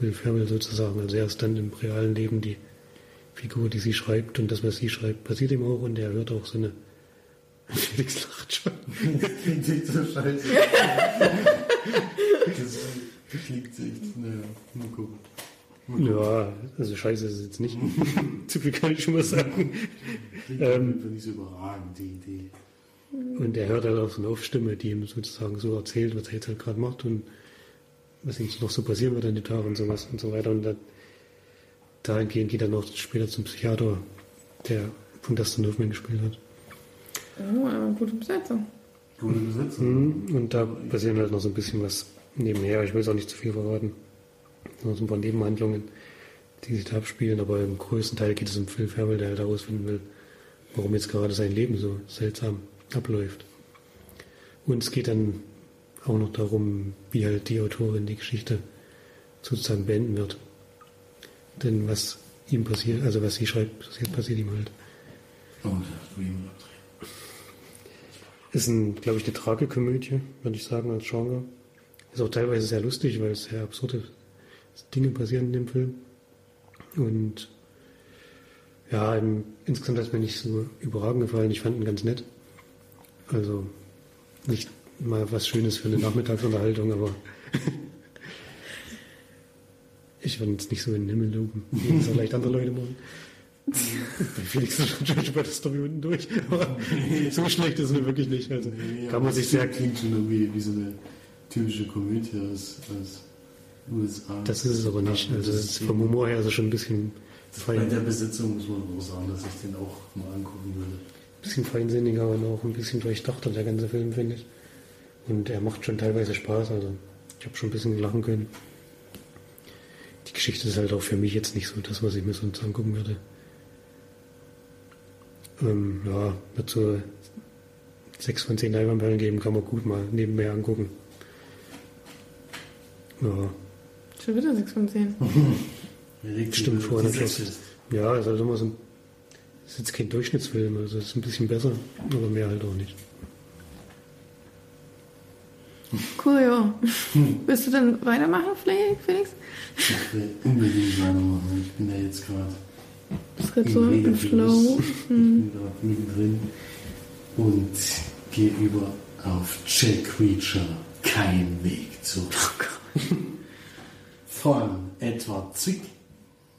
Will Ferrell sozusagen. Also er ist dann im realen Leben die Figur, die sie schreibt und das, was sie schreibt, passiert ihm auch und er hört auch so eine Felix lacht schon. Klingt so scheiße. das klingt echt, naja, mal gucken. Ja, also scheiße ist es jetzt nicht. Zu viel kann ich schon mal sagen. Klingt Ähm. nicht so überragend, die Idee. Und er hört halt auch so eine Off-Stimme, die ihm sozusagen so erzählt, was er jetzt halt gerade macht und was ihm noch so passieren wird an den Tag und sowas und so weiter. Und dann, dahingehend geht er noch später zum Psychiater, der von Dustin Hoffman gespielt hat. Oh, aber gute Besetzung. Gute Besetzung. Mhm. Und da passieren halt noch so ein bisschen was nebenher. Ich will es auch nicht zu viel verraten. Nur so ein paar Nebenhandlungen, die sich da abspielen, aber im größten Teil geht es um Phil Ferrell, der halt herausfinden will, warum jetzt gerade sein Leben so seltsam abläuft. Und es geht dann auch noch darum, wie halt die Autorin die Geschichte sozusagen beenden wird. Denn was ihm passiert, also was sie schreibt, passiert, passiert ihm halt. Oh, das abdrehen. Ist, ein, glaube ich, eine Tragikomödie, würde ich sagen, als Genre. Ist auch teilweise sehr lustig, weil es sehr absurde Dinge passieren in dem Film. Und ja, im, insgesamt hat es mir nicht so überragend gefallen. Ich fand ihn ganz nett. Also nicht mal was Schönes für eine Nachmittagsunterhaltung, aber ich würde jetzt nicht so in den Himmel loben, wie das vielleicht andere Leute machen. Bei Felix ist schon bei der Story unten durch. Aber so schlecht ist es wirklich nicht. Also Nee, kann man sich das sehr. klingt schon irgendwie wie so eine typische Komödie aus, aus USA. Das ist es aber nicht. Also das ist vom Humor her ist es schon ein bisschen Bei der Besetzung muss man auch sagen, dass ich den auch mal angucken würde. bisschen feinsinniger und auch ein bisschen durchdachter, der ganze Film, finde ich. Und er macht schon teilweise Spaß. Also ich habe schon ein bisschen lachen können. Die Geschichte ist halt auch für mich jetzt nicht so das, was ich mir sonst angucken würde. Ähm, ja, wird so sechs von zehn Leinwandperlen geben, kann man gut mal nebenbei angucken. Ja, Schon wieder 6 von 10. Wer legt Stimmt, vorher nicht ja ist halt immer so ein, ist jetzt kein Durchschnittsfilm, also ist ein bisschen besser, aber mehr halt auch nicht. Cool, ja. Willst du dann weitermachen, Felix? Ich will unbedingt weitermachen. Ich bin ja jetzt gerade Das ist so im Flow. Ich bin gerade mittendrin und gehe über auf Jack Reacher. Kein Weg zurück. Von Edward Zwick.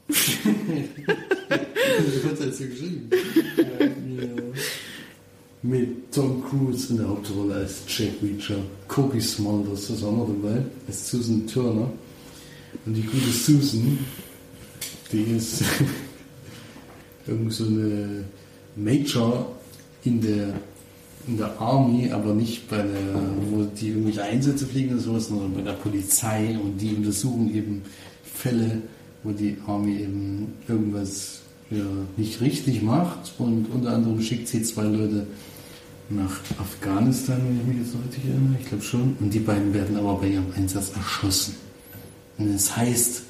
das hat so geschrieben. Mit Tom Cruise in der Hauptrolle als Jack Reacher. Kobe Smulders ist auch noch dabei, als Susan Turner. Und die gute Susan, die ist irgend so eine Major in der, in der Army, aber nicht bei der, wo die irgendwelche Einsätze fliegen oder sowas, sondern bei der Polizei und die untersuchen eben Fälle, wo die Army eben irgendwas ja, nicht richtig macht und unter anderem schickt sie zwei Leute nach Afghanistan, wenn ich mich jetzt richtig erinnere, ich glaube schon, und die beiden werden aber bei ihrem Einsatz erschossen. Und es heißt,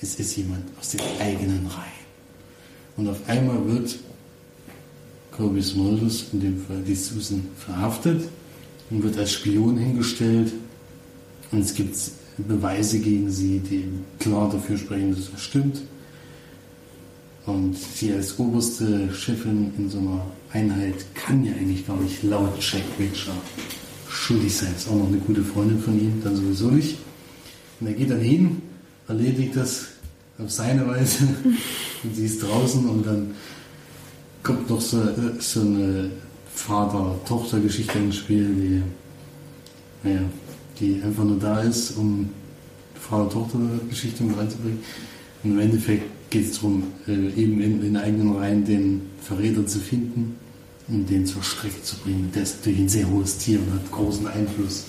es ist jemand aus den eigenen Reihen. Und auf einmal wird Kobe Smulders, in dem Fall die Susan, verhaftet und wird als Spion hingestellt. Und es gibt Beweise gegen sie, die klar dafür sprechen, dass das stimmt. Und sie als oberste Chefin in so einer Einheit kann ja eigentlich gar nicht laut Jack Reacher schuldig sein. Ist auch noch eine gute Freundin von ihm, dann sowieso nicht. Und er geht dann hin, erledigt das auf seine Weise und sie ist draußen und dann kommt noch so, so eine Vater-Tochter-Geschichte ins Spiel, die, naja, die einfach nur da ist, um Vater-Tochter-Geschichte mit reinzubringen. Und im Endeffekt geht es darum, äh, eben in den eigenen Reihen den Verräter zu finden und den zur Strecke zu bringen. Der ist natürlich ein sehr hohes Tier und hat großen Einfluss.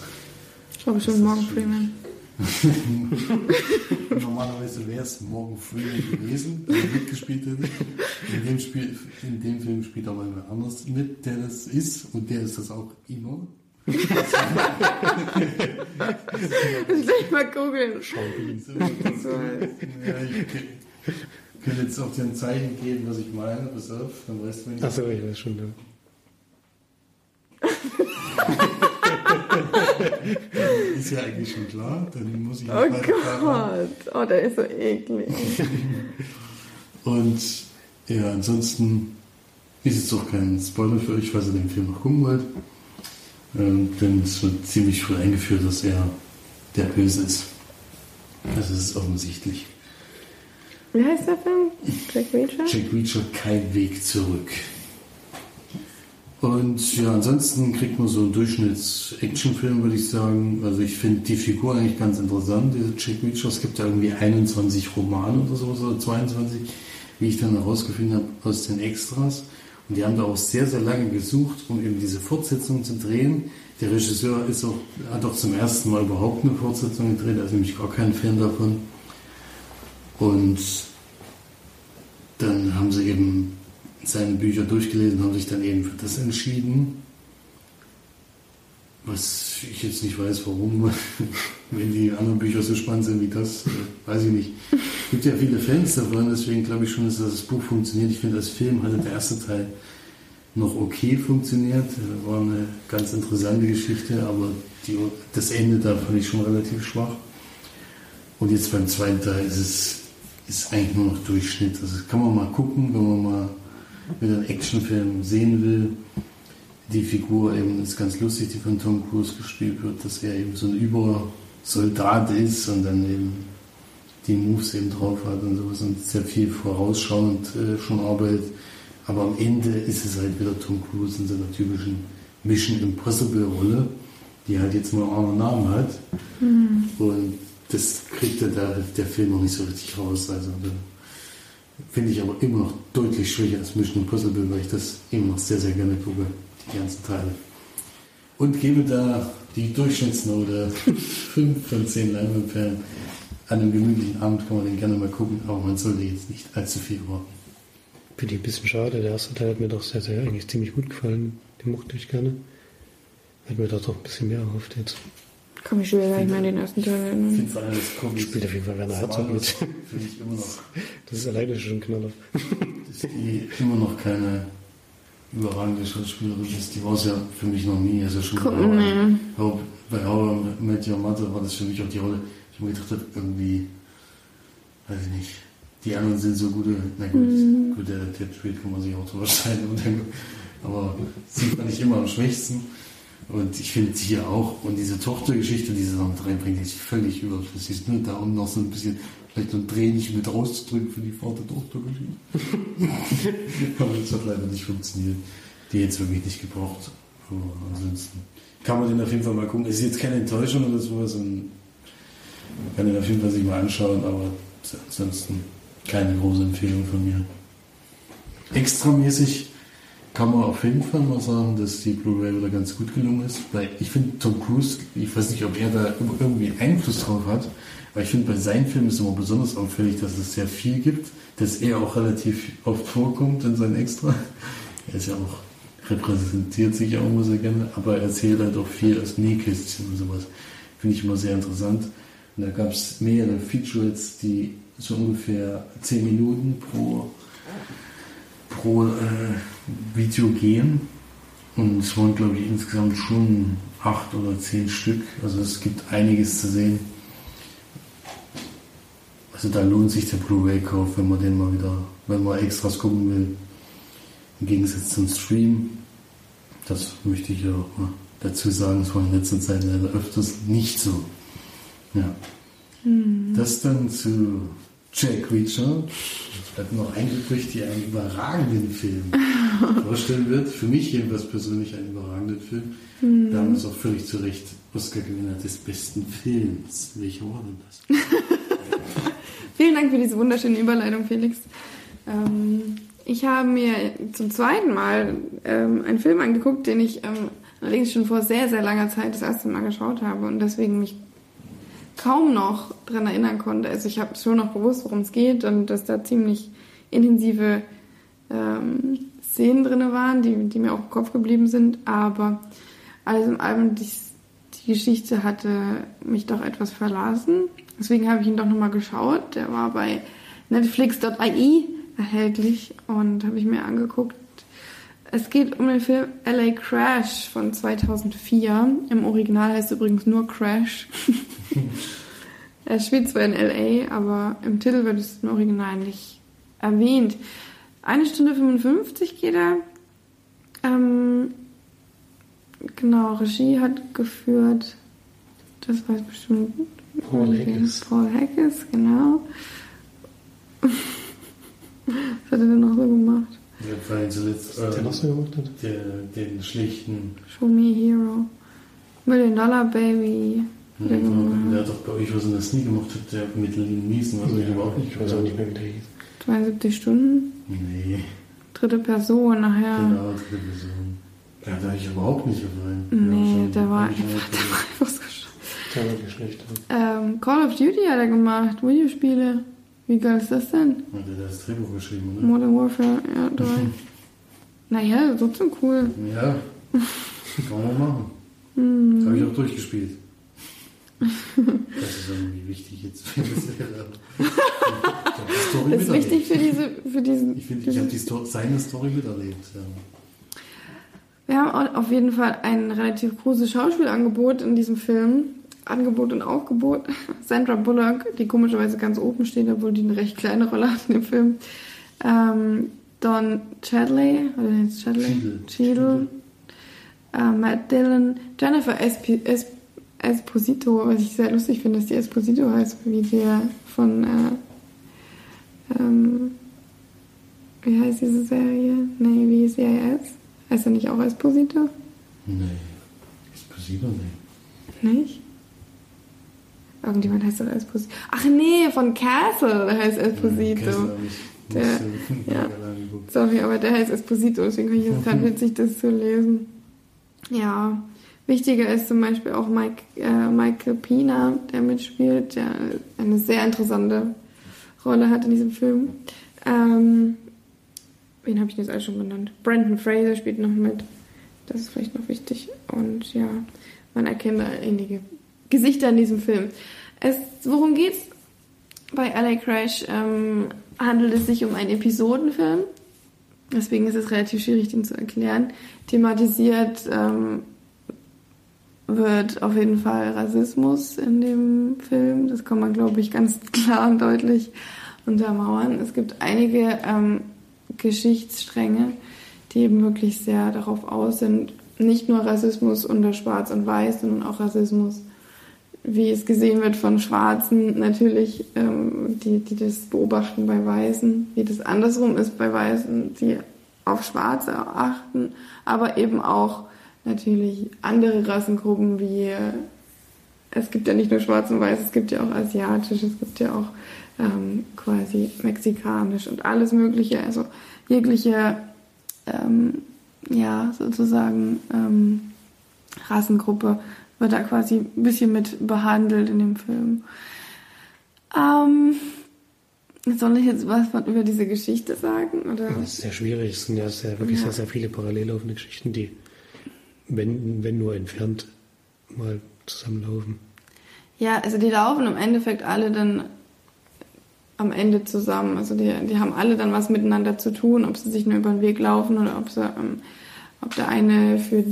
Ich war bestimmt Morgan Freeman. Normalerweise wäre es Morgan Freeman gewesen, der mitgespielt hätte. In dem, Spiel, in dem Film spielt aber jemand anders mit, der das ist und der ist das auch immer. Gleich mal googeln. So, ja, ich könnte jetzt auch dir ein Zeichen geben, was ich meine. Pass auf, dann weißt du, wenn ich. Achso, ich weiß schon. Ja. Ist ja eigentlich schon klar. Dann muss ich Oh fragen. Gott. Oh, der ist so eklig. Und ja, ansonsten ist es doch kein Spoiler für euch, falls ihr den Film noch gucken wollt. Ähm, denn es wird ziemlich früh eingeführt, dass er der Böse ist. Also es ist offensichtlich. Wie heißt der Film? Jack Reacher? Jack Reacher, kein Weg zurück. Und ja, ansonsten kriegt man so einen Durchschnitts-Actionfilm, würde ich sagen. Also ich finde die Figur eigentlich ganz interessant, diese Jack Reacher. Es gibt ja irgendwie 21 Romane oder sowas, oder 22, wie ich dann herausgefunden habe aus den Extras. Und die haben da auch sehr, sehr lange gesucht, um eben diese Fortsetzung zu drehen. Der Regisseur ist auch, hat auch zum ersten Mal überhaupt eine Fortsetzung gedreht, also nämlich gar kein Fan davon. Und dann haben sie eben seine Bücher durchgelesen, haben sich dann eben für das entschieden. Was ich jetzt nicht weiß, warum, wenn die anderen Bücher so spannend sind wie das, äh, weiß ich nicht. Es gibt ja viele Fans davon, deswegen glaube ich schon, dass das Buch funktioniert. Ich finde, als Film hatte der erste Teil noch okay funktioniert. Äh, War eine ganz interessante Geschichte, aber die, das Ende da fand ich schon relativ schwach. Und jetzt beim zweiten Teil ist es ist eigentlich nur noch Durchschnitt. Also das kann man mal gucken, wenn man mal wieder einen Actionfilm sehen will. Die Figur eben ist ganz lustig, die von Tom Cruise gespielt wird, dass er eben so ein Übersoldat ist und dann eben die Moves eben drauf hat und sowas und sehr viel vorausschauend äh, schon arbeitet. Aber am Ende ist es halt wieder Tom Cruise in seiner typischen Mission Impossible Rolle, die halt jetzt mal einen anderen Namen hat. Mhm. Und das kriegt der, der Film noch nicht so richtig raus. Also finde ich aber immer noch deutlich schwächer als Mission Impossible, weil ich das immer noch sehr, sehr gerne gucke, die ganzen Teile. Und gebe da die Durchschnittsnote 5 von 10 Leinwandperlen. An einem gemütlichen Abend kann man den gerne mal gucken, aber man sollte jetzt nicht allzu viel warten. Finde ich ein bisschen schade. Der erste Teil hat mir doch sehr, sehr eigentlich ziemlich gut gefallen. Den mochte ich gerne. Hätte mir da doch ein bisschen mehr erhofft jetzt. Kann mich schwer gar nicht mehr an den ersten Teil erinnern. Spielt auf jeden Fall Werner Herzog mit. Finde ich immer noch. Das ist alleine schon ein Knaller. Dass die immer noch keine überragende Schauspielerin ist. Die war es ja für mich noch nie. Also schon Guck, bei nee. How- bei How I Met Your Mother war das für mich auch die Rolle, ich mir gedacht habe, irgendwie, weiß ich nicht, die anderen sind so gute, na gut, Mhm. gut der, der spielt, kann man sich auch drüber streiten, aber sie fand ich immer am schwächsten. Und ich finde sie hier auch, und diese Tochtergeschichte, die sie da mit reinbringt, ist völlig überflüssig. Ist nur da, um noch so ein bisschen, vielleicht ein Tränchen mit rauszudrücken für die Vater-Tochter-Geschichte. aber das hat leider nicht funktioniert. Die jetzt wirklich nicht gebraucht. Aber ansonsten kann man den auf jeden Fall mal gucken. Es ist jetzt keine Enttäuschung oder sowas. Und man kann den auf jeden Fall sich mal anschauen, aber ansonsten keine große Empfehlung von mir. Extramäßig kann man auf jeden Fall mal sagen, dass die Blu-ray wieder ganz gut gelungen ist. Weil ich finde, Tom Cruise, ich weiß nicht, ob er da irgendwie Einfluss drauf hat, aber ich finde, bei seinen Filmen ist immer besonders auffällig, dass es sehr viel gibt, dass er auch relativ oft vorkommt in seinen Extra. Er ist ja auch, repräsentiert sich auch immer sehr gerne, aber er erzählt halt auch viel aus Nähkästchen und sowas. Finde ich immer sehr interessant. Und da gab es mehrere Features, die so ungefähr 10 Minuten pro pro äh, Video gehen. Und es waren, glaube ich, insgesamt schon acht oder zehn Stück. Also es gibt einiges zu sehen. Also da lohnt sich der Blu-ray-Kauf, wenn man den mal wieder, wenn man Extras gucken will. Im Gegensatz zum Stream. Das möchte ich ja auch mal dazu sagen. Das war in letzter Zeit leider öfters nicht so. Ja. Das dann zu Jack Reacher. Bleibt noch ein übrig, die einen überragenden Film vorstellen wird. Für mich jedenfalls persönlich einen überragenden Film. Damals auch völlig zu Recht Oscar-Gewinner des besten Films. Welcher war denn das? Vielen Dank für diese wunderschöne Überleitung, Felix. Ähm, ich habe mir zum zweiten Mal ähm, einen Film angeguckt, den ich ähm, allerdings schon vor sehr, sehr langer Zeit das erste Mal geschaut habe und deswegen mich kaum noch dran erinnern konnte. Also ich habe schon noch gewusst, worum es geht und dass da ziemlich intensive ähm, Szenen drin waren, die, die mir auch im Kopf geblieben sind. Aber alles im allem, die, die Geschichte hatte mich doch etwas verlassen. Deswegen habe ich ihn doch nochmal geschaut. Der war bei netflix.ai erhältlich und habe ich mir angeguckt. Es geht um den Film LA Crash von 2004. Im Original heißt es übrigens nur Crash. er spielt zwar in LA, aber im Titel wird es im Original nicht erwähnt. Eine Stunde 55 geht er. Ähm, genau, Regie hat geführt, das weiß bestimmt Paul Haggis. Paul Haggis, genau. Was hat er denn noch so gemacht? Der vor allem zuletzt der äh, so gemacht hat? der, den schlichten. Show Me Hero. Million Dollar Baby. hat er Der, hat doch bei euch was in das nie gemacht hat, der mit Liam Neeson, was ich überhaupt nicht Ich weiß auch nicht mehr, wie der hieß. 72 Stunden. Nee, Dritte Person nachher. genau, dritte Person. Da hat er mich überhaupt nicht gefallen. Nee, schon- der war ich einfach, schon der war einfach so sch- Der war wirklich schlecht. ähm, Call of Duty hat er gemacht. Videospiele. Wie geil ist das denn? Hat er das Drehbuch geschrieben, oder? Modern Warfare, ja, drei. naja, trotzdem cool. Ja, kann man machen. Das habe ich auch durchgespielt. Das ist irgendwie wichtig jetzt. für das Story Das ist miterlebt. wichtig für diese, für diesen. Ich finde, ich habe die Sto seine Story miterlebt. Ja. Wir haben au- auf jeden Fall ein relativ großes Schauspielangebot in diesem Film. Angebot und Aufgebot. Sandra Bullock, die komischerweise ganz oben steht, obwohl die eine recht kleine Rolle hat in dem Film. Ähm, Don Chadley, oder jetzt Chadley? Cheadle. Äh, Matt Dillon, Jennifer Esp Esp Esposito, was ich sehr lustig finde, dass die Esposito heißt, wie der von, äh, ähm, wie heißt diese Serie? Navy CIS? Heißt er nicht auch Esposito? Nee. Esposito, nee. Nicht? Irgendjemand heißt doch Esposito. Ach nee, von Castle, der heißt Esposito. Hab ich Der- ja. Sorry, aber der heißt Esposito, deswegen finde ich es gerade witzig, das zu lesen. Ja, wichtiger ist zum Beispiel auch Mike, äh, Michael Pina, der mitspielt, der eine sehr interessante Rolle hat in diesem Film. Ähm, wen habe ich jetzt alles schon genannt? Brandon Fraser spielt noch mit. Das ist vielleicht noch wichtig. Und ja, man erkennt da einige Gesichter in diesem Film. Es, worum geht's? Bei LA Crash ähm, handelt es sich um einen Episodenfilm. Deswegen ist es relativ schwierig, den zu erklären. Thematisiert ähm, wird auf jeden Fall Rassismus in dem Film. Das kann man, glaube ich, ganz klar und deutlich untermauern. Es gibt einige ähm, Geschichtsstränge, die eben wirklich sehr darauf aus sind, nicht nur Rassismus unter Schwarz und Weiß, sondern auch Rassismus, wie es gesehen wird von Schwarzen, natürlich, ähm, die, die das beobachten bei Weißen, wie das andersrum ist bei Weißen, die auf Schwarze achten, aber eben auch natürlich andere Rassengruppen wie äh, es gibt ja nicht nur schwarz und weiß, es gibt ja auch asiatisch, es gibt ja auch ähm, quasi mexikanisch und alles Mögliche. Also jegliche, ähm, ja, sozusagen ähm, Rassengruppe wird da quasi ein bisschen mit behandelt in dem Film. Ähm, soll ich jetzt was von, über diese Geschichte sagen? Oder? Das ist sehr schwierig. Es sind ja sehr, wirklich Ja. sehr, sehr viele parallel laufende Geschichten, die, wenn, wenn nur entfernt, mal zusammenlaufen. Ja, also die laufen im Endeffekt alle dann am Ende zusammen. Also die, die haben alle dann was miteinander zu tun, ob sie sich nur über den Weg laufen oder ob sie, ähm, ob der eine für,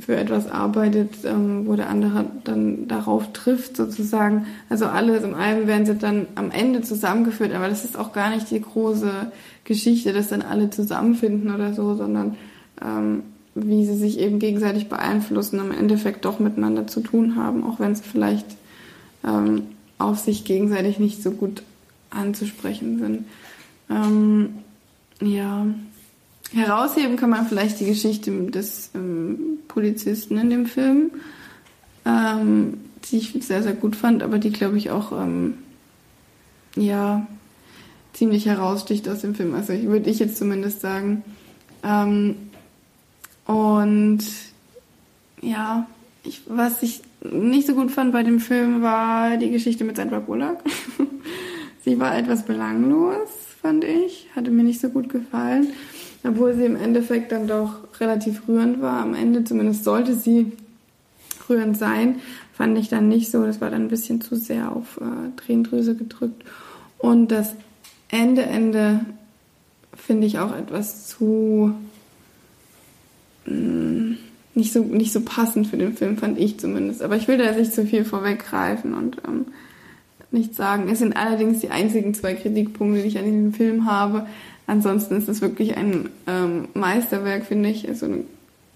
für etwas arbeitet, ähm, wo der andere dann darauf trifft sozusagen. Also alles im allem werden sie dann am Ende zusammengeführt, aber das ist auch gar nicht die große Geschichte, dass dann alle zusammenfinden oder so, sondern ähm, wie sie sich eben gegenseitig beeinflussen, im Endeffekt doch miteinander zu tun haben, auch wenn sie vielleicht ähm, auf sich gegenseitig nicht so gut anzusprechen sind. Ähm, ja, herausheben kann man vielleicht die Geschichte des ähm, Polizisten in dem Film, ähm, die ich sehr, sehr gut fand, aber die, glaube ich, auch ähm, ja, ziemlich heraussticht aus dem Film. Also würde ich jetzt zumindest sagen. Ähm, und ja, ich, was ich nicht so gut fand bei dem Film war die Geschichte mit Sandra Bullock. sie war etwas belanglos, fand ich. Hatte mir nicht so gut gefallen. Obwohl sie im Endeffekt dann doch relativ rührend war. Am Ende zumindest sollte sie rührend sein. Fand ich dann nicht so. Das war dann ein bisschen zu sehr auf äh, Tränendrüse gedrückt. Und das Ende, Ende finde ich auch etwas zu mh, nicht so, nicht so passend für den Film, fand ich zumindest. Aber ich will da nicht zu viel vorweggreifen und ähm, nichts sagen. Es sind allerdings die einzigen zwei Kritikpunkte, die ich an diesem Film habe. Ansonsten ist es wirklich ein ähm, Meisterwerk, finde ich. Also eine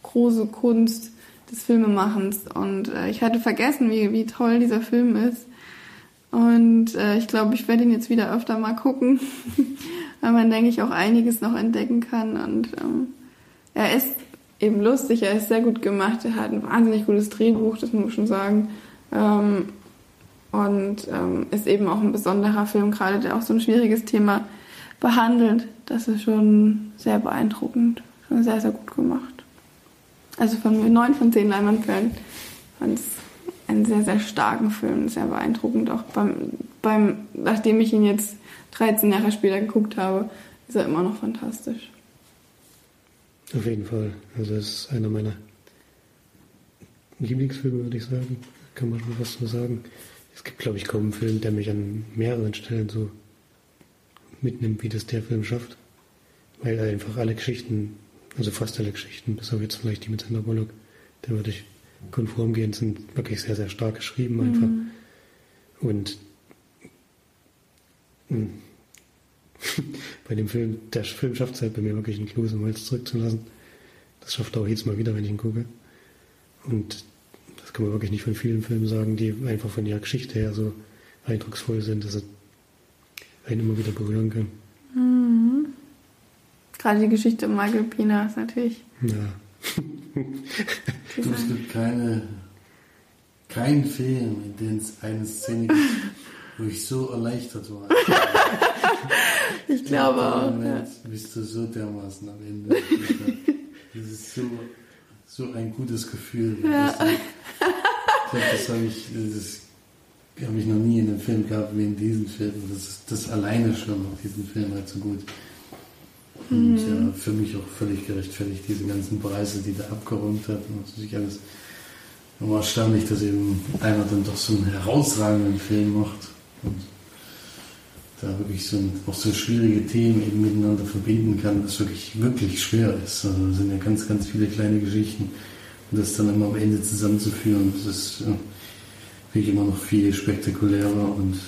große Kunst des Filmemachens. Und äh, ich hatte vergessen, wie, wie toll dieser Film ist. Und äh, ich glaube, ich werde ihn jetzt wieder öfter mal gucken, weil man, denke ich, auch einiges noch entdecken kann. Und ähm, er ist eben lustig, er ist sehr gut gemacht, er hat ein wahnsinnig gutes Drehbuch, das muss man schon sagen. Ähm, und ähm, ist eben auch ein besonderer Film, gerade der auch so ein schwieriges Thema behandelt. Das ist schon sehr beeindruckend, schon sehr, sehr gut gemacht. Also von mir neun von zehn Leinwandperlen. Fand es einen sehr, sehr starken Film, sehr beeindruckend. Auch beim, beim, nachdem ich ihn jetzt 13 Jahre später geguckt habe, ist er immer noch fantastisch. Auf jeden Fall. Also es ist einer meiner Lieblingsfilme, würde ich sagen. Kann man schon was so sagen. Es gibt, glaube ich, kaum einen Film, der mich an mehreren Stellen so mitnimmt, wie das der Film schafft. Weil er einfach alle Geschichten, also fast alle Geschichten, bis auf jetzt vielleicht die mit Sandra Bullock, da würde ich konform gehen, sind wirklich sehr, sehr stark geschrieben einfach. Und mh, bei dem Film, der Film schafft es halt bei mir wirklich einen Kloß im Hals zurückzulassen. Das schafft er auch jedes Mal wieder, wenn ich ihn gucke. Und das kann man wirklich nicht von vielen Filmen sagen, die einfach von ihrer Geschichte her so eindrucksvoll sind, dass sie einen immer wieder berühren können. Mhm. Gerade die Geschichte um Michael Pina ist natürlich. Ja. Du, es gibt keine, keinen Film, in dem es eine Szene gibt, wo ich so erleichtert war. Ich glaube auch. dem Ja. Moment bist du so dermaßen am Ende. Das ist so, so ein gutes Gefühl. Ja. Das, ich glaube, das habe ich, das habe ich noch nie in einem Film gehabt wie in diesem Film. Das, ist, das alleine schon macht diesen Film halt so gut. Und ja, für mich auch völlig gerechtfertigt, diese ganzen Preise, die der abgeräumt hat. Und was ich alles. Nur erstaunlich, dass eben einer dann doch so einen herausragenden Film macht. Und da wirklich so ein, auch so schwierige Themen eben miteinander verbinden kann, was wirklich, wirklich schwer ist. Also da sind ja ganz, ganz viele kleine Geschichten. Und das dann immer am Ende zusammenzuführen, das ist ja, wirklich immer noch viel spektakulärer und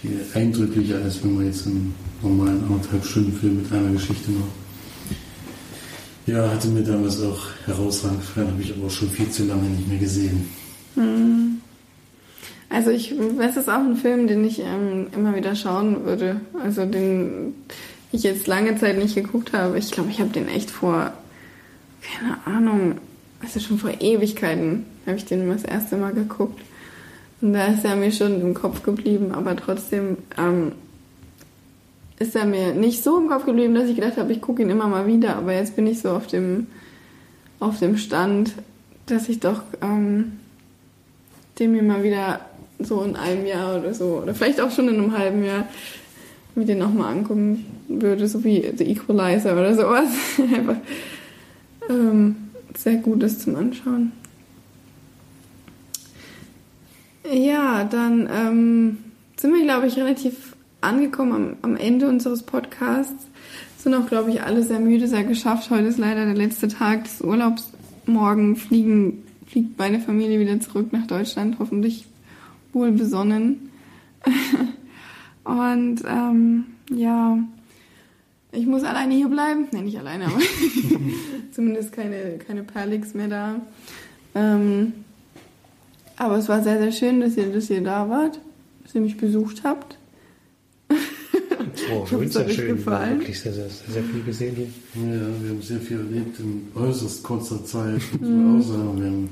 viel eindrücklicher, als wenn man jetzt einen normalen anderthalb Stunden Film mit einer Geschichte macht. Ja, hatte mir damals auch herausragend gefallen, habe ich aber auch schon viel zu lange nicht mehr gesehen. Also ich, es ist auch ein Film, den ich ähm, immer wieder schauen würde. Also den ich jetzt lange Zeit nicht geguckt habe. Ich glaube, ich habe den echt vor, keine Ahnung, also schon vor Ewigkeiten habe ich den das erste Mal geguckt. Und da ist er mir schon im Kopf geblieben, aber trotzdem ähm, ist er mir nicht so im Kopf geblieben, dass ich gedacht habe, ich gucke ihn immer mal wieder. Aber jetzt bin ich so auf dem, auf dem Stand, dass ich doch ähm, den mir mal wieder so in einem Jahr oder so, oder vielleicht auch schon in einem halben Jahr, mir den nochmal angucken würde, so wie The Equalizer oder sowas. Einfach ähm, sehr gut ist zum Anschauen. Ja, dann ähm, sind wir, glaube ich, relativ angekommen am, am Ende unseres Podcasts. Sind auch, glaube ich, alle sehr müde, sehr geschafft. Heute ist leider der letzte Tag des Urlaubs. Morgen fliegen, fliegt meine Familie wieder zurück nach Deutschland, hoffentlich wohl besonnen. Und ähm, ja, ich muss alleine hier bleiben. Nein, nicht alleine, aber zumindest keine, keine Perlix mehr da. Ähm, aber es war sehr, sehr schön, dass ihr, dass ihr da wart, dass ihr mich besucht habt. Oh, uns sehr schön. Wir haben gefallen. wirklich sehr, sehr, sehr, viel gesehen hier. Ja, wir haben sehr viel erlebt in äußerst kurzer Zeit, muss man auch sagen. Wir haben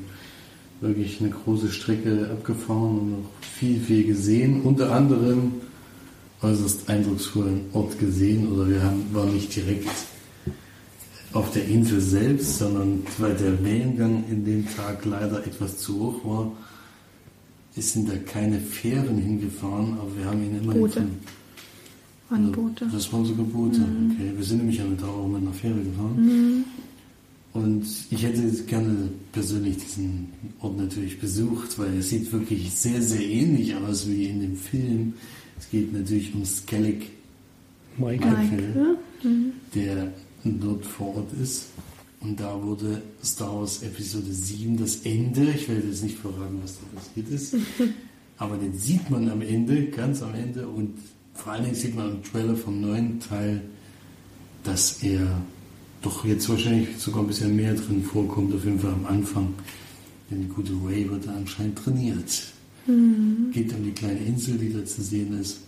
wirklich eine große Strecke abgefahren und auch viel, viel gesehen. Unter anderem äußerst eindrucksvollen Ort gesehen oder wir haben, waren nicht direkt auf der Insel selbst, sondern weil der Wellengang in dem Tag leider etwas zu hoch war, sind da keine Fähren hingefahren, aber wir haben ihn immerhin Boote. Waren Boote. das waren sogar Boote. Okay. Wir sind nämlich Tag auch mit einer Fähre gefahren. Und ich hätte gerne persönlich diesen Ort natürlich besucht, weil es sieht wirklich sehr, sehr ähnlich aus wie in dem Film. Es geht natürlich um Skellig, Mike. Mike, der dort vor Ort ist. Und da wurde Star Wars Episode 7 das Ende. Ich werde jetzt nicht verraten, was da passiert ist. Aber den sieht man am Ende, ganz am Ende. Und vor allen Dingen sieht man im Trailer vom neuen Teil, dass er doch jetzt wahrscheinlich sogar ein bisschen mehr drin vorkommt, auf jeden Fall am Anfang. Denn die gute Ray wird da anscheinend trainiert. Geht um die kleine Insel, die da zu sehen ist.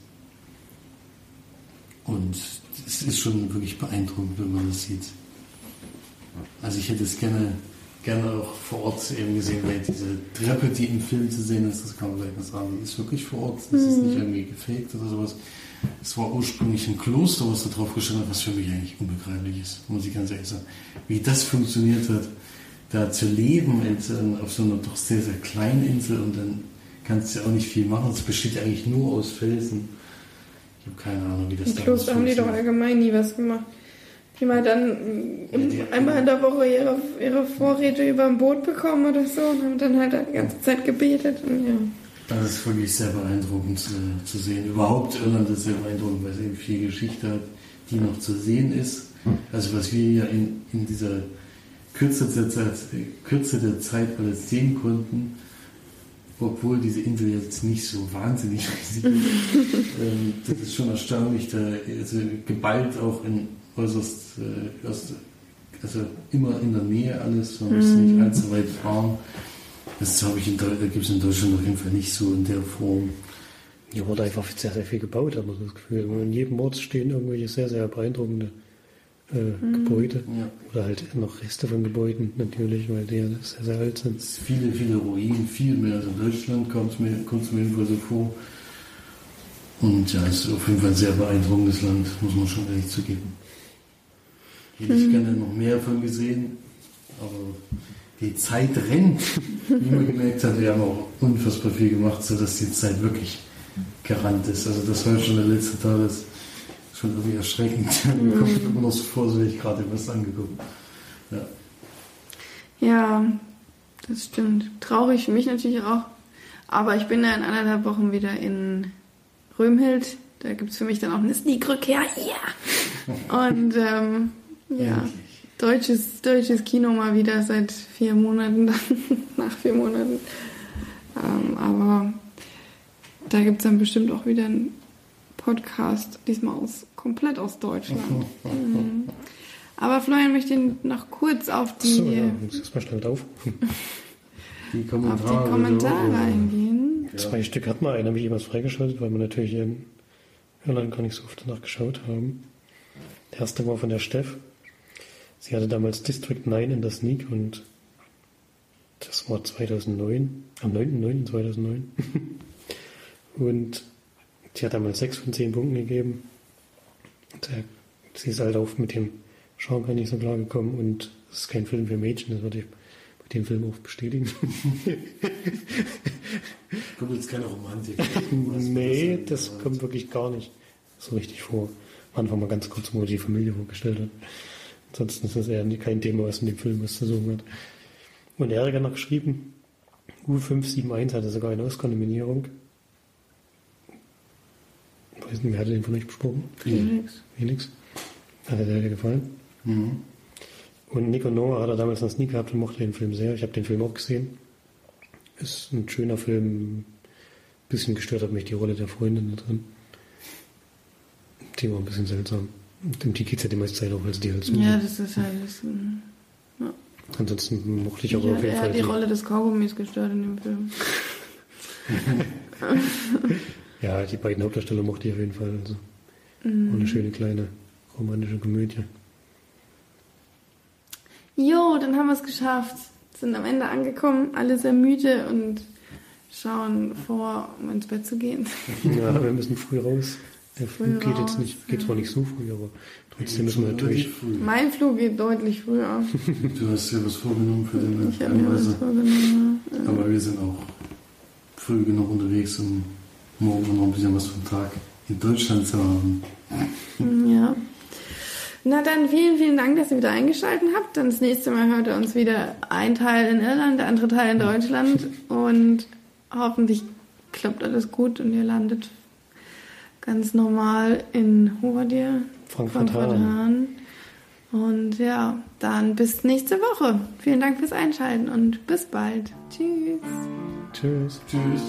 Und es ist schon wirklich beeindruckend, wenn man das sieht. Also ich hätte es gerne, gerne auch vor Ort eben gesehen, weil diese Treppe, die im Film zu sehen ist, das kann man gleich mal sagen, die ist wirklich vor Ort. Das ist nicht irgendwie gefaked oder sowas. Es war ursprünglich ein Kloster, was da drauf gestanden hat, was für mich eigentlich unbegreiflich ist, muss ich ganz ehrlich sagen. Wie das funktioniert hat, da zu leben in, auf so einer doch sehr, sehr kleinen Insel und dann kannst du ja auch nicht viel machen. Es besteht ja eigentlich nur aus Felsen. Ich habe keine Ahnung, wie das damals Kloster haben die doch allgemein nie was gemacht. Die mal dann die- einmal in der Woche ihre, ihre Vorräte über ein Boot bekommen oder so und haben dann halt die ganze Zeit gebetet. Und ja. Das ist wirklich sehr beeindruckend äh, zu sehen. Überhaupt Irland ist sehr beeindruckend, weil es eben viel Geschichte hat, die noch zu sehen ist. Also was wir ja in, in dieser Kürze der, Zeit, Kürze der Zeit alles sehen konnten, obwohl diese Insel jetzt nicht so wahnsinnig riesig ist. ähm, das ist schon erstaunlich, da also geballt auch in äußerst, äh, erst, also immer in der Nähe alles, man muss nicht allzu weit fahren. Das habe ich in, gibt es in Deutschland auf jeden Fall nicht so in der Form. Hier wurde einfach sehr, sehr viel gebaut, hat man so das Gefühl. In jedem Ort stehen irgendwelche sehr, sehr beeindruckende äh, Gebäude. Ja. Oder halt noch Reste von Gebäuden natürlich, weil die ja sehr, sehr alt sind. Viele, viele Ruinen, viel mehr als in Deutschland, kommt es mir, mir jedenfalls so vor. Und ja, es ist auf jeden Fall ein sehr beeindruckendes Land, muss man schon ehrlich zugeben. Hätte ich gerne noch mehr von gesehen, aber die Zeit rennt. Wie man gemerkt hat, wir haben auch unfassbar viel gemacht, sodass die Zeit wirklich gerannt ist. Also das war schon der letzte Tag, das ist schon irgendwie erschreckend. Mir kommt immer noch so vor, als wäre ich gerade was angeguckt. Ja. Ja, das stimmt. Traurig für mich natürlich auch. Aber ich bin ja in anderthalb Wochen wieder in Römhild. Da gibt es für mich dann auch eine Sneak-Rückkehr. Ja! Und ähm, ja, deutsches, deutsches Kino mal wieder seit vier Monaten, dann, nach vier Monaten. Ähm, aber da gibt es dann bestimmt auch wieder einen Podcast, diesmal aus, komplett aus Deutschland. Mhm. Aber Florian möchte noch kurz auf die, So, ja, muss erstmal schnell aufrufen. Die auf Kommentare. die Kommentare ja. eingehen. Ja. Zwei Stück hat man, einen habe ich jemals freigeschaltet, weil wir natürlich in Irland gar nicht so oft danach geschaut haben. Der erste war von der Steff. Sie hatte damals District 9 in der Sneak und das war 2009, am 9.9.2009. und sie hat damals 6 von 10 Punkten gegeben. Der, sie ist halt auch mit dem Genre nicht so klar gekommen und es ist kein Film für Mädchen, das würde ich bei dem Film auch bestätigen. Kommt jetzt keine Romantik. Nee, das kommt wirklich gar nicht so richtig vor. Am Anfang mal ganz kurz, wo die Familie vorgestellt hat. Ansonsten ist das eher kein Thema, was in dem Film was zu suchen hat. Und er hat noch geschrieben, U571 hatte sogar eine Oscar-Nominierung. Weiß nicht, wer hatte den von euch besprochen? Felix. Felix. Hat er dir gefallen? Mhm. Und Nico Noah hat er damals einen Sneak gehabt und mochte den Film sehr. Ich habe den Film auch gesehen. Ist ein schöner Film. Ein bisschen gestört hat mich die Rolle der Freundin da drin. Die war ein bisschen seltsam. Und die geht es ja die meiste Zeit auch als die halt so. Ja, das ist halt. Das, ähm, Ansonsten mochte ich ja, aber auf jeden er Fall hat die Rolle des Kaugummis gestört in dem Film. Ja, die beiden Hauptdarsteller mochte ich auf jeden Fall. Also. Mhm. War eine schöne kleine romantische Komödie. Jo, dann haben wir es geschafft. Sind am Ende angekommen, alle sehr müde und schauen vor, um ins Bett zu gehen. Ja, wir müssen früh raus. Der Früh Flug geht raus, jetzt nicht, geht ja. zwar nicht so früh, aber trotzdem müssen wir natürlich. Mein Flug geht deutlich früher. Du hast dir was vorgenommen für deine Ich habe mir was Anreise. vorgenommen. ja. Aber wir sind auch früh genug unterwegs, um morgen noch ein bisschen was vom Tag in Deutschland zu haben. Ja. Na dann vielen, vielen Dank, dass ihr wieder eingeschaltet habt. Dann das nächste Mal hört ihr uns wieder ein Teil in Irland, der andere Teil in Deutschland. Und hoffentlich klappt alles gut und ihr landet ganz normal in, wo war dir? Frankfurt. Hahn. Und ja, dann bis nächste Woche. Vielen Dank fürs Einschalten und bis bald. Tschüss. Tschüss. Tschüss.